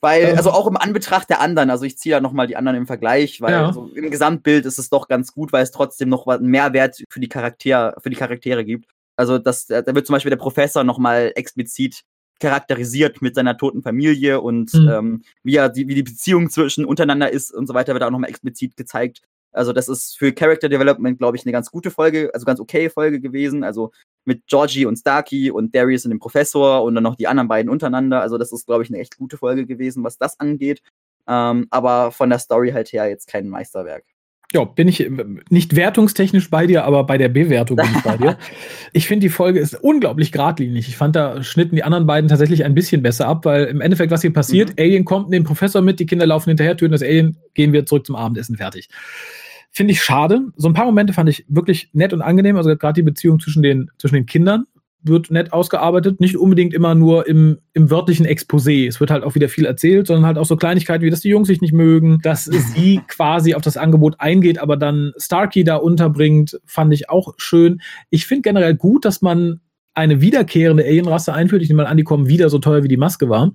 Weil, ähm. also auch im Anbetracht der anderen, also ich ziehe da nochmal die anderen im Vergleich, weil ja. also im Gesamtbild ist es doch ganz gut, weil es trotzdem noch einen Mehrwert für die Charaktere, für die Charaktere gibt. Also das, da wird zum Beispiel der Professor nochmal explizit charakterisiert mit seiner toten Familie und mhm. ähm, wie, er, die, wie die Beziehung zwischen untereinander ist und so weiter, wird auch nochmal explizit gezeigt. Also das ist für Character Development, glaube ich, eine ganz gute Folge, also ganz okay Folge gewesen. Also mit Georgie und Starkey und Darius und dem Professor und dann noch die anderen beiden untereinander. Also das ist, glaube ich, eine echt gute Folge gewesen, was das angeht. Ähm, aber von der Story halt her jetzt kein Meisterwerk. Ja, bin ich nicht wertungstechnisch bei dir, aber bei der Bewertung bin ich bei dir. [laughs] Ich finde, die Folge ist unglaublich geradlinig. Ich fand, da schnitten die anderen beiden tatsächlich ein bisschen besser ab, weil im Endeffekt, was hier passiert, mhm. Alien kommt, nimmt Professor mit, die Kinder laufen hinterher, töten das Alien, gehen wir zurück zum Abendessen, fertig. Finde ich schade. So ein paar Momente fand ich wirklich nett und angenehm. Also gerade die Beziehung zwischen den, zwischen den Kindern wird nett ausgearbeitet. Nicht unbedingt immer nur im, im wörtlichen Exposé. Es wird halt auch wieder viel erzählt, sondern halt auch so Kleinigkeiten wie, dass die Jungs sich nicht mögen, dass sie [laughs] quasi auf das Angebot eingeht, aber dann Starkey da unterbringt, fand ich auch schön. Ich finde generell gut, dass man eine wiederkehrende Alienrasse einführt. Ich nehme mal an, die kommen wieder so teuer wie die Maske war.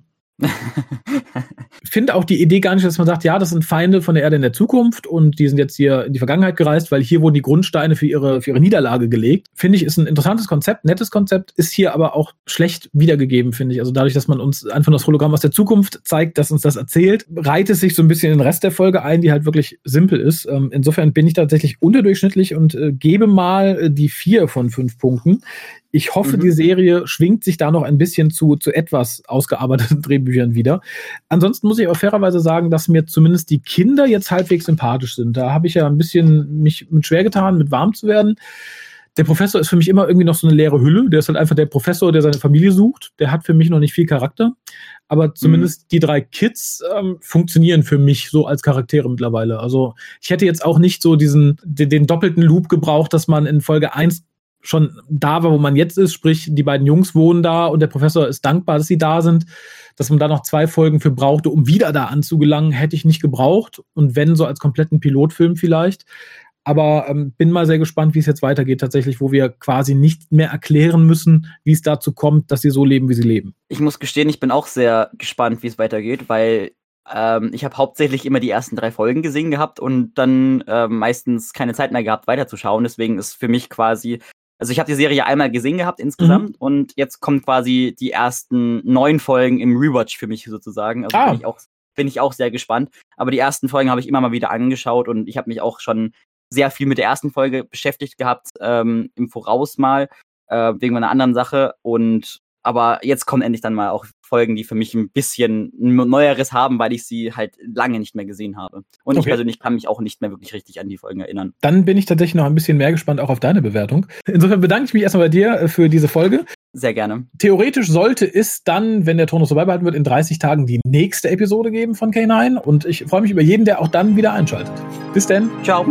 Finde auch die Idee gar nicht, dass man sagt, ja, das sind Feinde von der Erde in der Zukunft und die sind jetzt hier in die Vergangenheit gereist, weil hier wurden die Grundsteine für ihre, für ihre Niederlage gelegt. Finde ich, ist ein interessantes Konzept, nettes Konzept, ist hier aber auch schlecht wiedergegeben, finde ich. Also dadurch, dass man uns einfach das Hologramm aus der Zukunft zeigt, dass uns das erzählt, reiht es sich so ein bisschen in den Rest der Folge ein, die halt wirklich simpel ist. Ähm, insofern bin ich tatsächlich unterdurchschnittlich und äh, gebe mal äh, die vier von fünf Punkten. Ich hoffe, mhm. die Serie schwingt sich da noch ein bisschen zu, zu etwas ausgearbeiteten [laughs] Drehbüchern wieder. Ansonsten muss ich aber fairerweise sagen, dass mir zumindest die Kinder jetzt halbwegs sympathisch sind. Da habe ich ja ein bisschen mich mit schwer getan, mit warm zu werden. Der Professor ist für mich immer irgendwie noch so eine leere Hülle. Der ist halt einfach der Professor, der seine Familie sucht. Der hat für mich noch nicht viel Charakter. Aber zumindest mhm. die drei Kids ähm, funktionieren für mich so als Charaktere mittlerweile. Also ich hätte jetzt auch nicht so diesen, den, den doppelten Loop gebraucht, dass man in Folge 1 schon da war, wo man jetzt ist, sprich, die beiden Jungs wohnen da und der Professor ist dankbar, dass sie da sind, dass man da noch zwei Folgen für brauchte, um wieder da anzugelangen, hätte ich nicht gebraucht. Und wenn, so als kompletten Pilotfilm vielleicht. Aber ähm, bin mal sehr gespannt, wie es jetzt weitergeht, tatsächlich, wo wir quasi nicht mehr erklären müssen, wie es dazu kommt, dass sie so leben, wie sie leben. Ich muss gestehen, ich bin auch sehr gespannt, wie es weitergeht, weil ähm, ich habe hauptsächlich immer die ersten drei Folgen gesehen gehabt und dann äh, meistens keine Zeit mehr gehabt, weiterzuschauen. Deswegen ist für mich quasi also ich habe die Serie einmal gesehen gehabt insgesamt mhm. und jetzt kommt quasi die ersten neun Folgen im Rewatch für mich sozusagen. Also ah. bin ich auch bin ich auch sehr gespannt. Aber die ersten Folgen habe ich immer mal wieder angeschaut und ich habe mich auch schon sehr viel mit der ersten Folge beschäftigt gehabt ähm, im Voraus mal äh, wegen einer anderen Sache und aber jetzt kommen endlich dann mal auch Folgen, die für mich ein bisschen Neueres haben, weil ich sie halt lange nicht mehr gesehen habe. Und okay. ich persönlich kann mich auch nicht mehr wirklich richtig an die Folgen erinnern. Dann bin ich tatsächlich noch ein bisschen mehr gespannt auch auf deine Bewertung. Insofern bedanke ich mich erstmal bei dir äh, für diese Folge. Sehr gerne. Theoretisch sollte es dann, wenn der Tonus so beibehalten wird, in 30 Tagen die nächste Episode geben von K9. Und ich freue mich über jeden, der auch dann wieder einschaltet. Bis dann. Ciao.